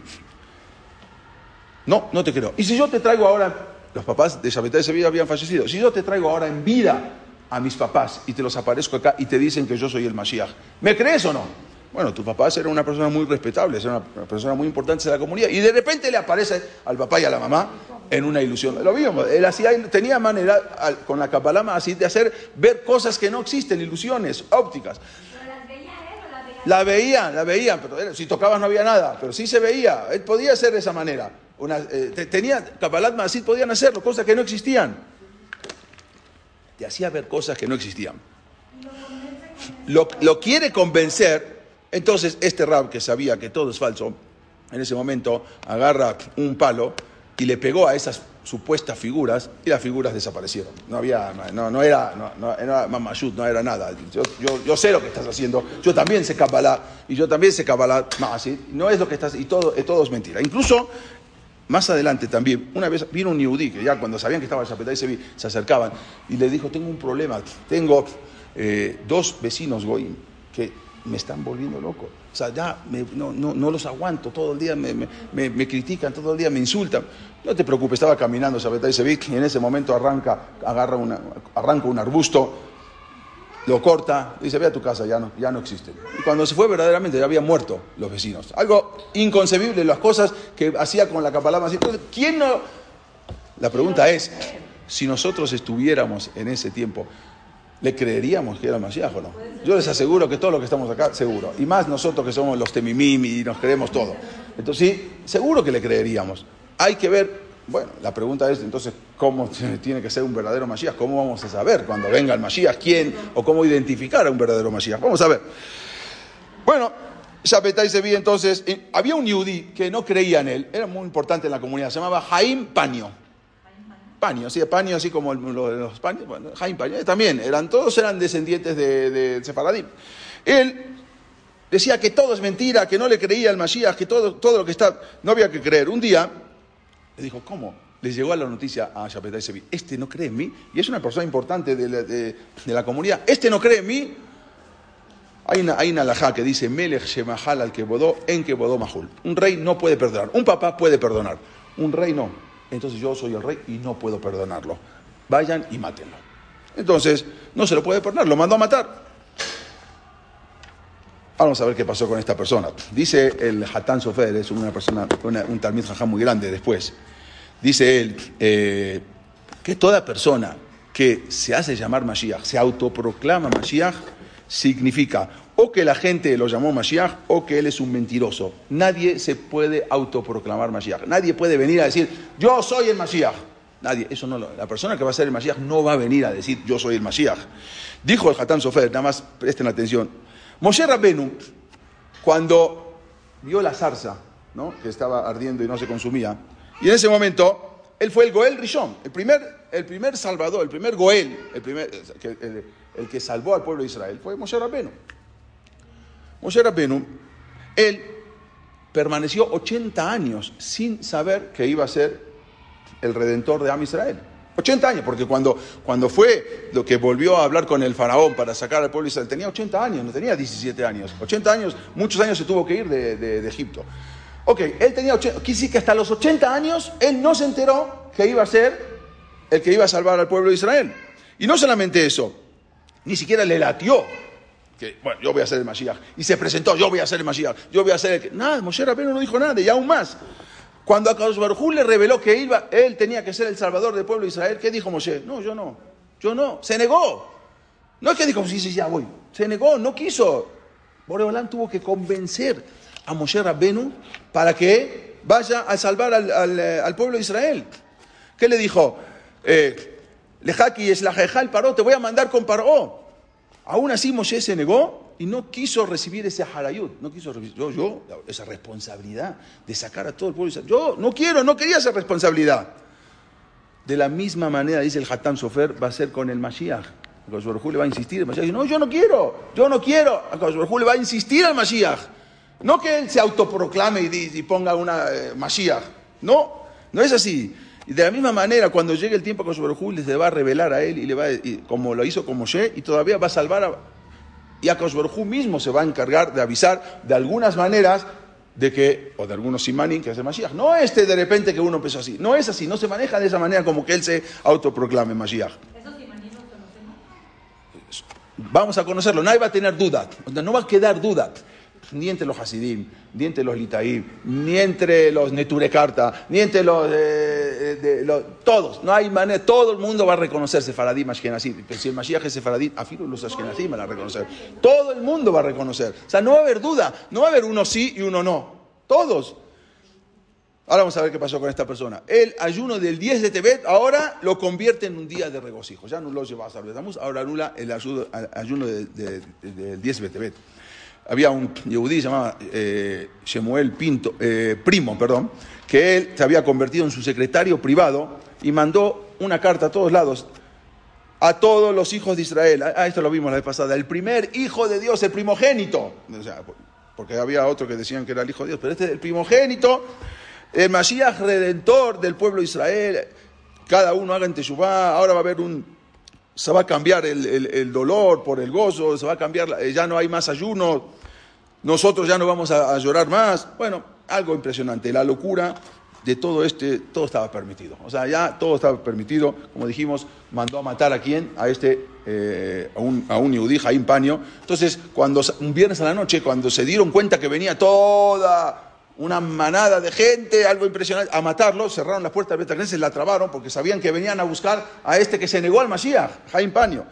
No, no te creo. Y si yo te traigo ahora, los papás de Shabbatai Sevilla habían fallecido, si yo te traigo ahora en vida a mis papás y te los aparezco acá y te dicen que yo soy el Mashiach, ¿me crees o no? Bueno, tus papás eran una persona muy respetable, era una persona muy importante en la comunidad y de repente le aparece al papá y a la mamá en una ilusión. Lo vimos, él hacía, tenía manera con la Kabbalah así de hacer ver cosas que no existen, ilusiones ópticas. ¿Pero las veía él o las veía La veían, la veían, pero si tocabas no había nada, pero sí se veía. Él podía hacer de esa manera. Una, eh, te- tenía, Kabbalat podían hacerlo, cosas que no existían. Te hacía ver cosas que no existían. Lo quiere convencer, entonces este rab que sabía que todo es falso, en ese momento agarra un palo y le pegó a esas supuestas figuras y las figuras desaparecieron. No había, no, no era, no, no era mamashut, no era nada. Yo, yo, yo sé lo que estás haciendo, yo también sé Kabbalah y yo también sé Kabbalah Maasid. No es lo que estás, y todo, eh, todo es mentira. Incluso más adelante también, una vez vino un yudí, que ya cuando sabían que estaba el Shapetai se, se acercaban, y le dijo, tengo un problema, tengo eh, dos vecinos goyim que me están volviendo loco. O sea, ya me- no, no, no los aguanto, todo el día me, me- me- critican, todo el día me insultan. No te preocupes, estaba caminando Shapetai Sevik y en ese momento arranca, agarra una, un arbusto, lo corta, dice, ve a tu casa, ya no, ya no existe. Y cuando se fue verdaderamente ya habían muerto los vecinos. Algo inconcebible, las cosas que hacía con la capalama. Entonces, ¿quién no? La pregunta es, si nosotros estuviéramos en ese tiempo, ¿le creeríamos que era el o no? Yo les aseguro que todos los que estamos acá, seguro. Y más nosotros que somos los temimim y nos creemos todo. Entonces, sí, seguro que le creeríamos. Hay que ver, bueno, la pregunta es entonces, ¿cómo tiene que ser un verdadero Mashiach? ¿Cómo vamos a saber cuando venga el Mashiach quién o cómo identificar a un verdadero Mashiach? Vamos a ver. Bueno, Shapetai se vi entonces, había un yudí que no creía en él, era muy importante en la comunidad, se llamaba Jaim Paño. Paño, sí, Paño, así como los paños, bueno, Jaim Paño, eh, también, eran, todos eran descendientes de, de. Él decía que todo es mentira, que no le creía al Mashiach, que todo, todo lo que está, no había que creer. Un día le dijo, ¿cómo? Les llegó la noticia a Shapetai Sevi, este no cree en mí, y es una persona importante de la, de- la comunidad, este no cree en mí. Hay una, hay una alajá que dice, Melech Shemahal al Kebodó en Kebodó Mahul. Un rey no puede perdonar, un papá puede perdonar, un rey no. Entonces yo soy el rey y no puedo perdonarlo. Vayan y mátenlo. Entonces, no se lo puede perdonar, lo mandó a matar. Vamos a ver qué pasó con esta persona. Dice el Hatán Sofer, es una persona, una- un talmid jajá muy grande después. Dice él eh, que toda persona que se hace llamar Mashiach, se autoproclama Mashiach, significa o que la gente lo llamó Mashiach o que él es un mentiroso. Nadie se puede autoproclamar Mashiach. Nadie puede venir a decir, yo soy el Mashiach. Nadie, eso no la persona que va a ser el Mashiach no va a venir a decir, yo soy el Mashiach. Dijo el Hatán Sofer, nada más presten atención. Moshe Rabbenu, cuando vio la zarza, ¿no? que estaba ardiendo y no se consumía, y en ese momento, él fue el Goel Rishon, el primer, el primer salvador, el primer Goel, el, primer, el, que salvó al pueblo de Israel, fue Moshe Rabbenu. Moshe Rabbenu, él permaneció 80 años sin saber que iba a ser el redentor de Am Israel. 80 años, porque cuando, cuando fue lo que volvió a hablar con el faraón para sacar al pueblo de Israel, tenía 80 años, no tenía 17 años. 80 años, muchos años se tuvo que ir de, de- Egipto. Ok, él tenía 80, quiere decir que hasta los 80 años él no se enteró que iba a ser el que iba a salvar al pueblo de Israel. Y no solamente eso, ni siquiera le latió bueno, yo voy a ser el Mashiach. Y se presentó, yo voy a ser el Mashiach, yo voy a ser el. Nada, Moshe Rabbeinu no dijo nada, y aún más. Cuando a Kadosh Baruj Hu le reveló que iba, él tenía que ser el salvador del pueblo de Israel, ¿qué dijo Moshe? No, yo no, yo no, se negó. No es que dijo, sí, sí, ya voy. Se negó, no quiso. Boreolán tuvo que convencer a Moshe Rabbenu para que vaya a salvar al, al, eh, al pueblo de Israel. ¿Qué le dijo? Eh, Lejaki es la el paró, te voy a mandar con paró. Aún así Moshe se negó y no quiso recibir ese harayut, no quiso recibir, yo, esa responsabilidad de sacar a todo el pueblo. Yo no quiero, no quería esa responsabilidad. De la misma manera, dice el Hatam Sofer, va a ser con el Mashiach. Hu le va a insistir, el Mashiach dice, no, yo no quiero, yo no quiero. Hu le va a insistir al Mashiach. No que él se autoproclame y ponga una eh, Mashiach. No, no es así. Y de la misma manera, cuando llegue el tiempo, Kadosh Baruj Hu le va a revelar a él, y le va a- y como lo hizo con Moshe, y todavía va a salvar a, y a Baruj mismo se va a encargar de avisar de algunas maneras de que, o de algunos simanim que hace Mashiach. No este de repente que uno empezó así. No es así, no se maneja de esa manera como que él se autoproclame Mashiach. ¿Esos los conocemos? Vamos a conocerlo, nadie va a tener duda, no va a quedar duda. Ni entre los Hasidim, ni entre los Litaim, ni entre los Neturekarta, ni entre los, eh, los- Todos, no hay manera, todo el mundo va a reconocer Sefaradim, Ashkenazim. Si el Mashiach es Sefaradim, afilo los Ashkenazim van a reconocer. Todo el mundo va a reconocer. O sea, no va a haber duda, no va a haber uno sí y uno no. Todos. Ahora vamos a ver qué pasó con esta persona. El ayuno del 10 de Tebet ahora lo convierte en un día de regocijo. Ya no lo lleva a Sarbetamuz, ahora anula el ayuno, ayuno de- de- de- del 10 de Tebet. Había un yehudí llamado eh, Shemuel Pinto, eh, Primo, perdón, que él se había convertido en su secretario privado y mandó una carta a todos lados a todos los hijos de Israel. Ah, esto lo vimos la vez pasada. El primer hijo de Dios, el primogénito. O sea, porque había otro que decían que era el hijo de Dios, pero este es el primogénito, el Mashiach redentor del pueblo de Israel. Cada uno haga en Teshuvah. Ahora va a haber un. Se va a cambiar el, el- dolor por el gozo, se va a cambiar, eh, ya no hay más ayuno, nosotros ya no vamos a, llorar más. Bueno, algo impresionante. La locura de todo este, todo estaba permitido. O sea, ya todo estaba permitido. Como dijimos, mandó a matar a quién? A este, eh, a un, a un Jaim Paño. Entonces, cuando, un viernes a la noche, cuando se dieron cuenta que venía toda una manada de gente, algo impresionante, a matarlo, cerraron las puertas de Betagneses, la trabaron porque sabían que venían a buscar a este que se negó al Mashiach, Jaim Paño.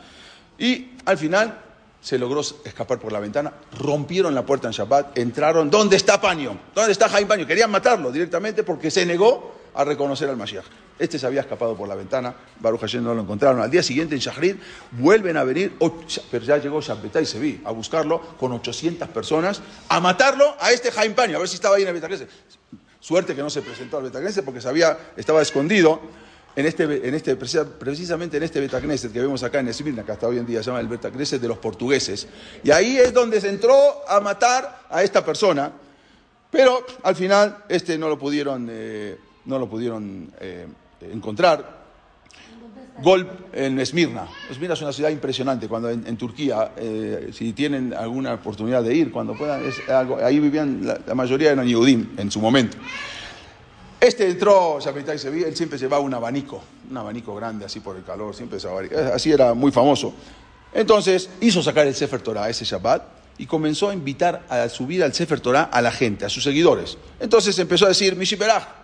Y al final se logró escapar por la ventana, rompieron la puerta en Shabbat, entraron, ¿dónde está Paño? ¿Dónde está Jaime Paño? Querían matarlo directamente porque se negó a reconocer al Mashiach. Este se había escapado por la ventana, Baruch Hashem no lo encontraron. Al día siguiente en Shahrid vuelven a venir, pero ya llegó Shabbetai Sevi a buscarlo con 800 personas, a matarlo a este Jaime Paño, a ver si estaba ahí en el Betagneses. Suerte que no se presentó al Betagneses porque sabía, estaba escondido en este, en este, precisa- precisamente en este Betagneset que vemos acá en Esmirna, que hasta hoy en día se llama el Betagneset de los portugueses. Y ahí es donde se entró a matar a esta persona, pero al final este no lo pudieron, eh, no lo pudieron eh, encontrar. Gol en Esmirna. Esmirna es una ciudad impresionante. Cuando en, Turquía, eh, si tienen alguna oportunidad de ir, cuando puedan, es algo- ahí vivían la, la mayoría eran Yehudim en su momento. Este entró, Shapetai Sevi, él siempre llevaba un abanico, un abanico grande así por el calor, siempre abanico, eh, así era muy famoso. Entonces hizo sacar el Sefer Torah ese Shabbat y comenzó a invitar a subir al Sefer Torah a la gente, a sus seguidores. Entonces empezó a decir, Mishiperaj,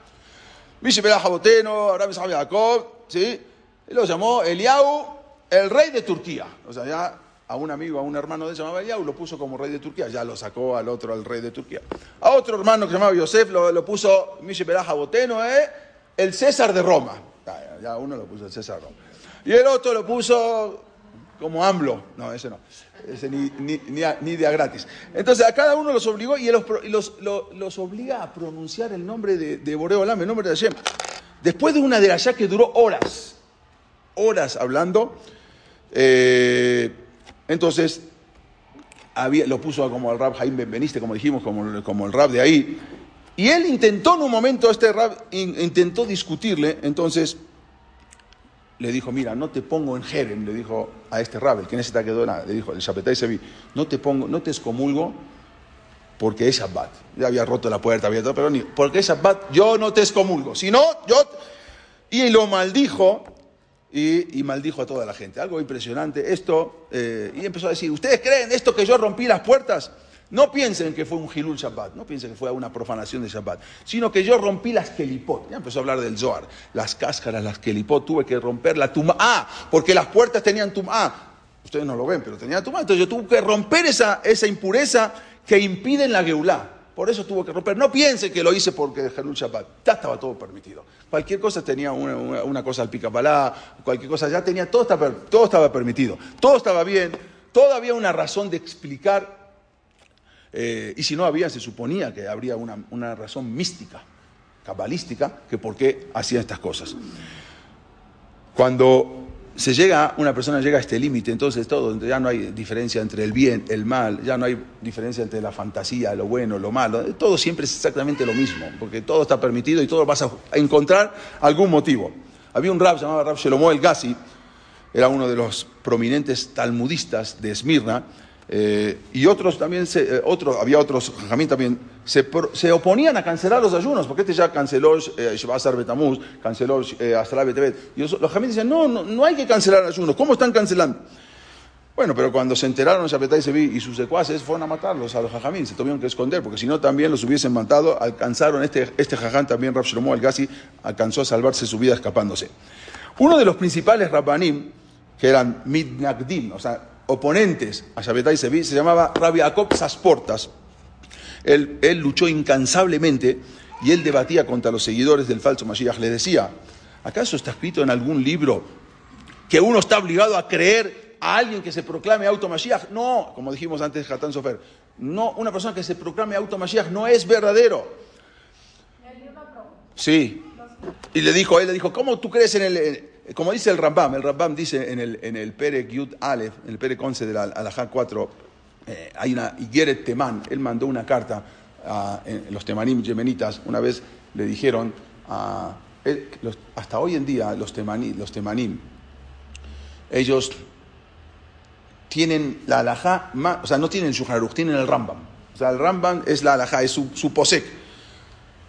Mishiperaj Aboteno, Abraham Isaac Jacob, ¿sí? Y lo llamó Eliau, el rey de Turquía. O sea, ya a un amigo, a un hermano de él llamaba Eliau, lo puso como rey de Turquía, ya lo sacó al otro, al rey de Turquía. A otro hermano que se llamaba Yosef, lo, lo puso Mishiperaj Aboteno, ¿eh? el César de Roma. Ya, ya uno lo puso el César de Roma. Y el otro lo puso como AMLO. No, ese no. Ese ni, ni, de a gratis. Entonces a cada uno los obligó y los, los, lo- los obliga a pronunciar el nombre de, de Boreo Olam, el nombre de Hashem. Después de una de allá que duró horas, horas hablando, eh, entonces lo puso como el rab Jaime Benveniste, como dijimos, como, el rab de ahí. Y él intentó en un momento, este in- intentó discutirle, entonces le dijo, mira, no te pongo en Jerem, le dijo a este rab, el que necesita que dona, le dijo, el Shapetai Sevi, no te pongo, no te excomulgo porque es Shabbat. Ya había roto la puerta, había todo, pero ni, porque es Shabbat, yo no te excomulgo. Si no, yo... Y lo maldijo, y, y maldijo a toda la gente. Algo impresionante. Esto, eh, y empezó a decir, ¿ustedes creen esto que yo rompí las puertas? No piensen que fue un Hilul Shabbat, no piensen que fue una profanación de Shabbat, sino que yo rompí las kelipot. Ya empezó a hablar del Zohar. Las cáscaras, las kelipot, tuve que romper la tumá. Ah, porque las puertas tenían tumá. Ustedes no lo ven, pero tenían tumá. Entonces yo tuve que romper esa, esa impureza que impide la geulá. Por eso tuvo que romper. No piensen que lo hice porque Hilul Shabbat. Ya estaba todo permitido. Cualquier cosa tenía una, una- cosa al picapalá, cualquier cosa ya tenía, todo estaba, todo estaba permitido. Todo estaba bien. Todo había una razón de explicar eh, y si no había, se suponía que habría una, una razón mística, cabalística, que por qué hacían estas cosas. Cuando se llega, una persona llega a este límite, entonces todo, ya no hay diferencia entre el bien, el mal, ya no hay diferencia entre la fantasía, lo bueno, lo malo, todo siempre es exactamente lo mismo, porque todo está permitido y todo vas a encontrar algún motivo. Había un rab llamado Rab Shelomo el Gassi, era uno de los prominentes talmudistas de Esmirna, eh, y otros también, se, eh, había otros jajamín también, se, oponían a cancelar los ayunos, porque este ya canceló eh, Betamuz, canceló eh, Asra Betebet. Y los, los jajamín decían, no, no, no hay que cancelar ayunos, ¿cómo están cancelando? Bueno, pero cuando se enteraron Shapetai Sevi y sus secuaces, fueron a matarlos a los jajamín, se tuvieron que esconder, porque si no también los hubiesen matado, alcanzaron, este, este jaján también, Rab Shlomo al-Ghazi, alcanzó a salvarse su vida escapándose. Uno de los principales rabbanim, que eran midnagdim, o sea, oponentes a Shapetai Sevi, se llamaba Rabbi Jacob Sasportas. Él, él luchó incansablemente y él debatía contra los seguidores del falso Mashiach. Les decía, ¿acaso está escrito en algún libro que uno está obligado a creer a alguien que se proclame auto Mashiach? No, como dijimos antes, Hatán Sofer, no, una persona que se proclame auto Mashiach no es verdadero. Sí. Y le dijo, él le dijo, ¿cómo tú crees en el, en- como dice el Rambam, el Rambam dice en el, en el Pere Yud Aleph, en el Pere 11 de la Alajá 4, eh, hay una Igeret Temán, él mandó una carta a los Temanim yemenitas, una vez le dijeron, a, los- hasta hoy en día los, temani, los Temanim, ellos tienen la alajá, o sea, no tienen el Shulchan tienen el Rambam. O sea, el Rambam es la alajá, es su, su posek.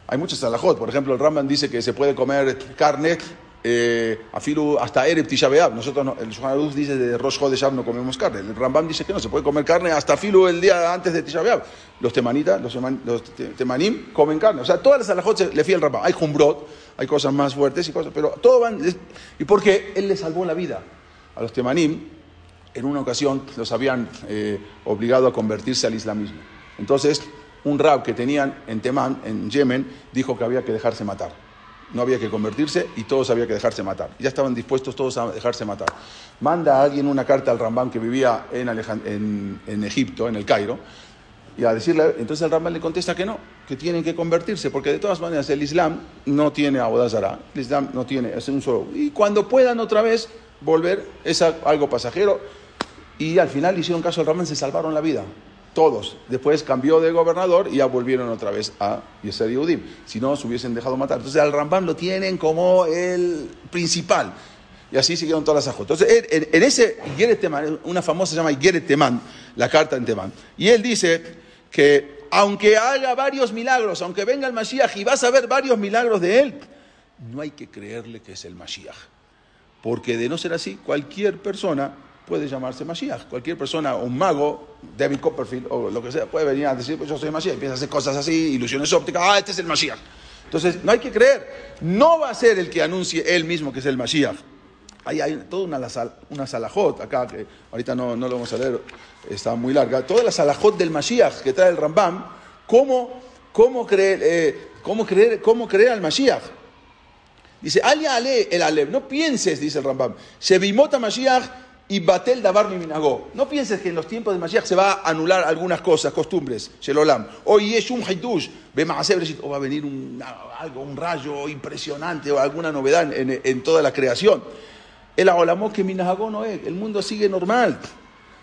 Hay muchas alajot, por ejemplo, el Rambam dice que se puede comer carne eh, afilu hasta Ereb Tisha. Nosotros, no, el Shulchan dice de Rosh Chodesh no comemos carne. El Rambam dice que no, se puede comer carne hasta afilu el día antes de Tisha. Los temanitas, los, teman- los te- temanim comen carne. O sea, todas las alajot le fía el Rambam. Hay jumbrot, hay cosas más fuertes y cosas, pero todo van... ¿Y por qué? Él le salvó la vida a los temanim en una ocasión los habían eh, obligado a convertirse al islamismo. Entonces, un rab que tenían en Temán, en Yemen, dijo que había que dejarse matar. No había que convertirse y todos había que dejarse matar. Ya estaban dispuestos todos a dejarse matar. Manda a alguien una carta al Rambam que vivía en, Alejan- en- Egipto, en el Cairo, y a decirle, entonces el Rambam le contesta que no, que tienen que convertirse, porque de todas maneras el Islam no tiene abodazara, el Islam no tiene, es un solo. Y cuando puedan otra vez volver, es algo pasajero, y al final hicieron caso al Rambam, se salvaron la vida. Todos. Después cambió de gobernador y ya volvieron otra vez a Yeser Yehudim. Si no, se hubiesen dejado matar. Entonces al Rambam lo tienen como el principal. Y así siguieron todas las ajot. Entonces, en, en- ese Igeret Temán, una famosa se llama Igeret Temán, la carta en Temán. Y él dice que aunque haga varios milagros, aunque venga el Mashiach y vas a ver varios milagros de él, no hay que creerle que es el Mashiach. Porque de no ser así, cualquier persona puede llamarse Mashiach. Cualquier persona, un mago, David Copperfield o lo que sea, puede venir a decir, pues yo soy Mashiach. Empieza a hacer cosas así, ilusiones ópticas, ah, este es el Mashiach. Entonces, no hay que creer. No va a ser el que anuncie él mismo que es el Mashiach. Ahí hay toda una, una salajot acá, que ahorita no, no lo vamos a leer, está muy larga. Toda la salajot del Mashiach que trae el Rambam, cómo, cómo, creer, eh, cómo, creer, cómo creer al Mashiach. Dice, Alia ale el Alev, no pienses, dice el Rambam, Shevimota Mashiach y Batel Davar Miminagó. No pienses que en los tiempos de Mashiach se va a anular algunas cosas, costumbres, Shelolam. O Yeshum Haidush, Bemaaseh Bereshit, o va a venir un, algo, un rayo impresionante o alguna novedad en, toda la creación. El Aolamó que Minagó no es, el mundo sigue normal.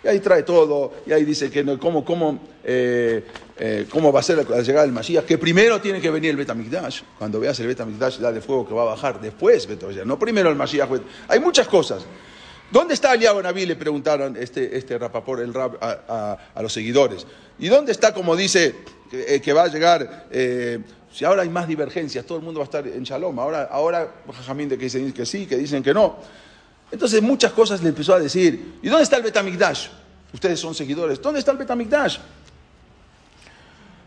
Y ahí trae todo, y ahí dice que no, cómo, cómo, eh, eh, cómo va a ser la, llegada del Mashiach, que primero tiene que venir el Betamigdash. Cuando veas el Betamigdash, la de fuego que va a bajar después, Betamigdash, no primero el Mashiach. Hay muchas cosas. ¿Dónde está Eliyahu Naví? Le preguntaron este, este rapapor, el rap, a, a- los seguidores. ¿Y dónde está, como dice, que, eh, va a llegar, eh, si ahora hay más divergencias, todo el mundo va a estar en Shalom, ahora, ahora Jajamín de que dicen que sí, que dicen que no. Entonces muchas cosas le empezó a decir, ¿y dónde está el Betamigdash? Ustedes son seguidores, ¿dónde está el Betamigdash?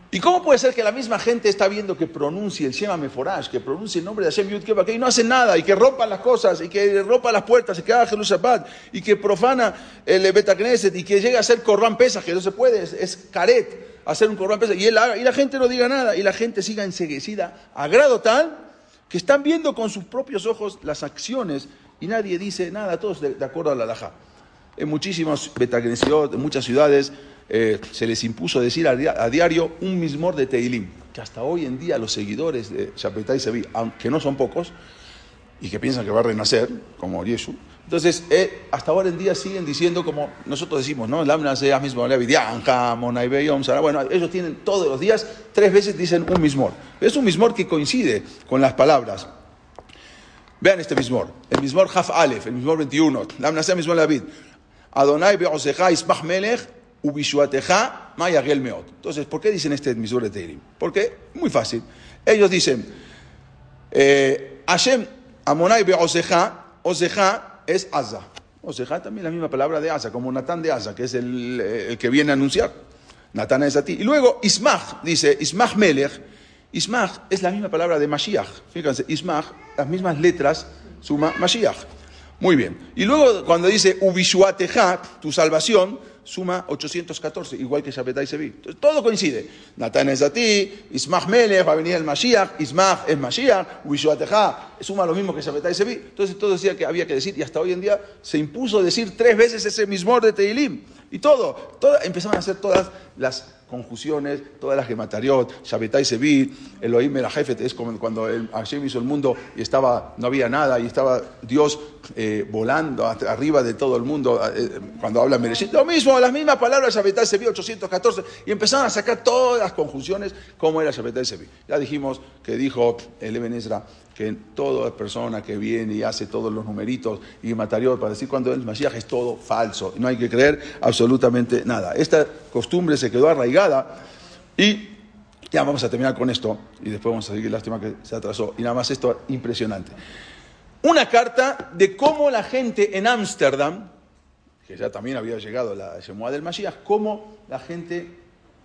¿Y cómo puede ser que la misma gente está viendo que pronuncie el Shema Meforash, que pronuncie el nombre de Hashem Yud y no hacen nada, y que rompan las cosas, y que rompa las puertas, y que haga Jerusalén, y que profana el Betacneset, y que llegue a hacer Corban Pesach, que no se puede, es, caret hacer un Corban Pesach, y, él y la gente no diga nada, y la gente siga enseguecida, a grado tal que están viendo con sus propios ojos las acciones, y nadie dice nada, todos de, de acuerdo a la laja. En Betacnesiot, en muchas ciudades, eh, se les impuso decir a, dia- a diario un mismor de Teilim, que hasta hoy en día los seguidores de Shapetai Sevi, aunque no son pocos, y que piensan que va a renacer, como Yeshu, entonces eh, hasta ahora en día siguen diciendo como nosotros decimos, ¿no? Mismo. Bueno, ellos tienen todos los días, tres veces dicen un mismor. Es un mismor que coincide con las palabras. Vean este mismor, el mismor Haf Aleph, el mismor 21, la Amnasea mismor David. Adonai be'osecha ismach melech ubishuateja mayagel meot. Entonces, ¿por qué dicen este misur de Teirim? Porque, muy fácil. Ellos dicen, eh, Hashem amonai beoseja, oseja es Asa. Oseja también la misma palabra de Asa, como Natán de Asa, que es el, el que viene a anunciar. Natán es a ti. Y luego Ismach, dice Ismach Melech. Ismach es la misma palabra de Mashiach. Fíjense, Ismach, las mismas letras, suma Mashiach. Muy bien. Y luego cuando dice Ubishuateja, tu salvación, suma 814, igual que Shabbatai Sevi. Entonces todo coincide. Natán es a ti, Ismach Melech, va a venir el Mashiach, Ismach es Mashiach, Ubishuateja, suma lo mismo que Shabbatai Sevi. Entonces todo decía que había que decir, y hasta hoy en día se impuso decir tres veces ese mismo de Teilim. Y todo, todo, empezaban a hacer todas las conjunciones, todas las gematariot, Shabbatai Sevi, Elohim Merajefet, es como cuando el, Hashem hizo el mundo y estaba, no había nada y estaba Dios eh, volando arriba de todo el mundo, eh, cuando habla Mereshit, lo mismo, las mismas palabras, Shabbatai Sevi 814, y empezaron a sacar todas las conjunciones como era Shabbatai Sevi. Ya dijimos que dijo el Eben Ezra que toda persona que viene y hace todos los numeritos y matariot para decir cuando es Mashiach es todo falso, no hay que creer absolutamente nada. Esta costumbre se quedó arraigada y ya vamos a terminar con esto y después vamos a seguir, lástima que se atrasó. Y nada más esto impresionante. Una carta de cómo la gente en Ámsterdam, que ya también había llegado la Shemuah del Mashiach, cómo la gente,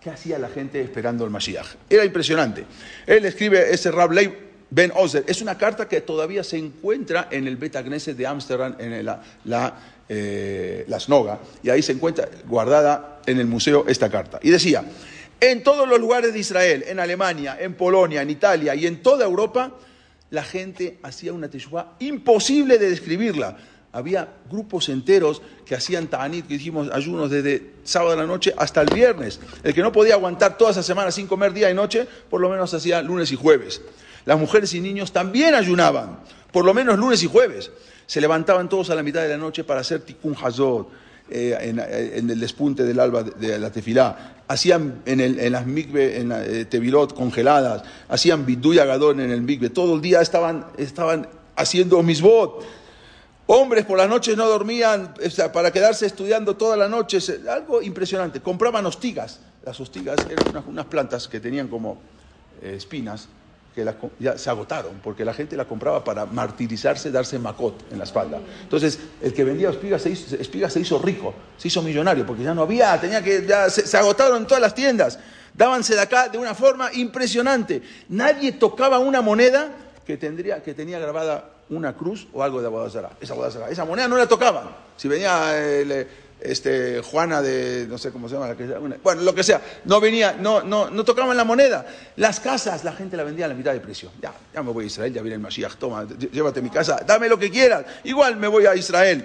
qué hacía la gente esperando el Mashiach. Era impresionante. Él escribe ese Rab Leib Ben Ozer. Es una carta que todavía se encuentra en el Beta Knesset de Ámsterdam, en eh, la Snoga, y ahí se encuentra guardada en el museo esta carta. Y decía, en todos los lugares de Israel, en Alemania, en Polonia, en Italia y en toda Europa, la gente hacía una teshuva imposible de describirla. Había grupos enteros que hacían ta'anit, que dijimos ayunos desde sábado a la noche hasta el viernes. El que no podía aguantar toda esa semana sin comer día y noche, por lo menos hacía lunes y jueves. Las mujeres y niños también ayunaban, por lo menos lunes y jueves. Se levantaban todos a la mitad de la noche para hacer tikkun hazot, eh, en, en, el despunte del alba de, la tefilá. Hacían en, el, en las mikve, en eh, tevilot congeladas, hacían biduy agadón en el mikve. Todo el día estaban, estaban haciendo misbot. Hombres por las noches no dormían para quedarse estudiando toda la noche. Algo impresionante. Compraban hostigas. Las hostigas eran unas, unas plantas que tenían como eh, espinas que ya se agotaron, porque la gente la compraba para martirizarse, darse macot en la espalda. Entonces, el que vendía espigas se hizo, espigas se hizo rico, se hizo millonario, porque ya no había, tenía que, ya se, se agotaron todas las tiendas. Dábanse de acá de una forma impresionante. Nadie tocaba una moneda que, tendría, que tenía grabada una cruz o algo de Abodazara. Esa. Esa moneda no la tocaban. Si venía el, este, Juana de, no sé cómo se llama, la que, bueno, lo que sea, no venía, no, no, no tocaban la moneda. Las casas, la gente la vendía a la mitad de precio. Ya, ya me voy a Israel, ya viene el Mashiach, toma, llévate mi casa, dame lo que quieras. Igual me voy a Israel.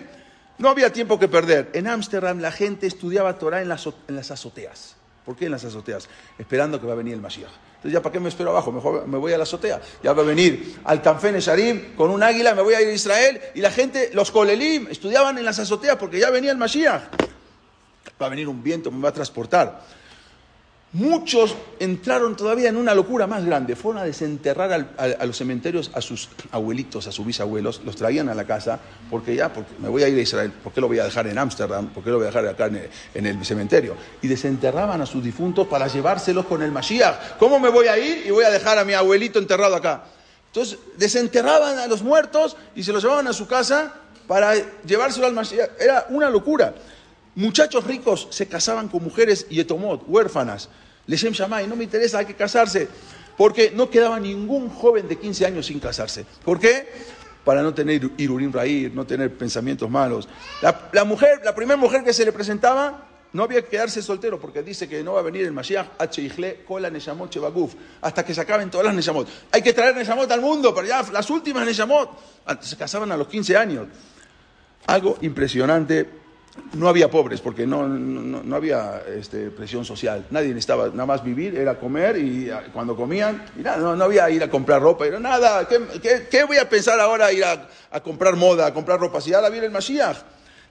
No había tiempo que perder. En Ámsterdam la gente estudiaba Torah en las, en las azoteas. ¿Por qué en las azoteas? Esperando que va a venir el Mashiach. Entonces, ¿ya para qué me espero abajo? Mejor me voy a la azotea. Ya va a venir al Tanfene Sharim con un águila, me voy a ir a Israel. Y la gente, los Kolelim, estudiaban en las azoteas porque ya venía el Mashiach. Va a venir un viento, me va a transportar. Muchos entraron todavía en una locura más grande. Fueron a desenterrar a, los cementerios a sus abuelitos, a sus bisabuelos. Los traían a la casa porque ya, porque me voy a ir a Israel. ¿Por qué lo voy a dejar en Ámsterdam? ¿Por qué lo voy a dejar acá en el, en el, cementerio? Y desenterraban a sus difuntos para llevárselos con el Mashiach. ¿Cómo me voy a ir y voy a dejar a mi abuelito enterrado acá? Entonces desenterraban a los muertos y se los llevaban a su casa para llevárselo al Mashiach. Era una locura. Muchachos ricos se casaban con mujeres yetomot, huérfanas. Leshem Shamay, no me interesa, hay que casarse. Porque no quedaba ningún joven de 15 años sin casarse. ¿Por qué? Para no tener irurim raír, no tener pensamientos malos. La, mujer, la primera mujer que se le presentaba, no había que quedarse soltero porque dice que no va a venir el Mashiach. Kola Neshamot Chebaguf hasta que se acaben todas las Neshamot. Hay que traer Neshamot al mundo, pero ya las últimas Neshamot se casaban a los 15 años. Algo impresionante no había pobres porque no, no, había este, presión social. Nadie necesitaba nada más vivir, era comer y cuando comían, y nada, no, no, había ir a comprar ropa, era nada. ¿Qué, voy a pensar ahora ir a, a, comprar moda, a comprar ropa? Si ahora viene el Mashiach.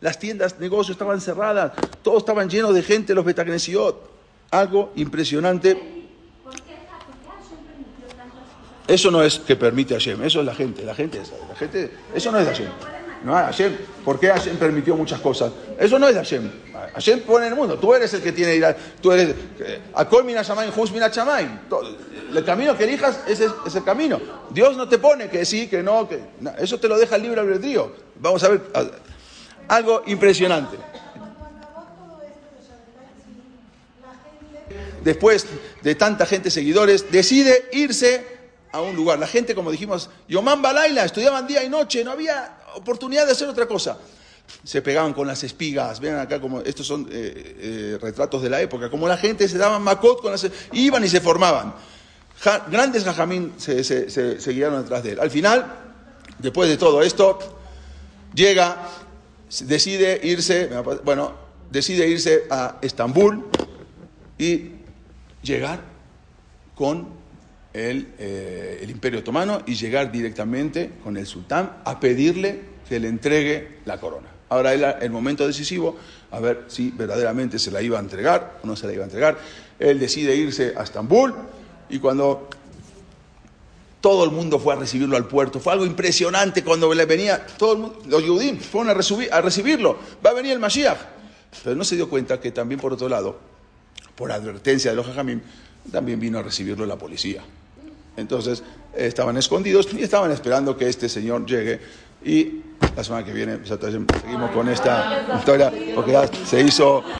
Las tiendas, negocios estaban cerradas, todos estaban llenos de gente, los Betacnesiot. Algo impresionante. Eso no es que permite Hashem, eso es la gente, la gente, la gente, eso no es Hashem. No Hashem. ¿Por qué Hashem permitió muchas cosas? Eso no es de Hashem. Hashem pone en el mundo. Tú eres el que tiene ir Tú eres. eh, Akol mina El camino que elijas es, el camino. Dios no te pone que sí, que no, que. eso te lo deja el libre albedrío. Vamos a ver. Algo impresionante. después de tanta gente seguidores, decide irse a un lugar. La gente, como dijimos, Yomán Balaila, estudiaban día y noche, no había oportunidad de hacer otra cosa. Se pegaban con las espigas, vean acá como estos son eh, eh, retratos de la época, como la gente se daban macot con las iban y se formaban. Grandes jajamín se, se, se- se guiaron detrás de él. Al final, después de todo esto, llega, decide irse, bueno, decide irse a Estambul y llegar con el, eh, el Imperio Otomano y llegar directamente con el sultán a pedirle que le entregue la corona. Ahora era el momento decisivo, a ver si verdaderamente se la iba a entregar o no se la iba a entregar. Él decide irse a Estambul y cuando todo el mundo fue a recibirlo al puerto, fue algo impresionante cuando le venía, todo los judíos fueron a, a recibirlo, va a venir el Mashiach. Pero no se dio cuenta que también por otro lado, por advertencia de los jajamim, también vino a recibirlo la policía. Entonces estaban escondidos y estaban esperando que este señor llegue. Y la semana que viene pues, seguimos con esta historia, porque se hizo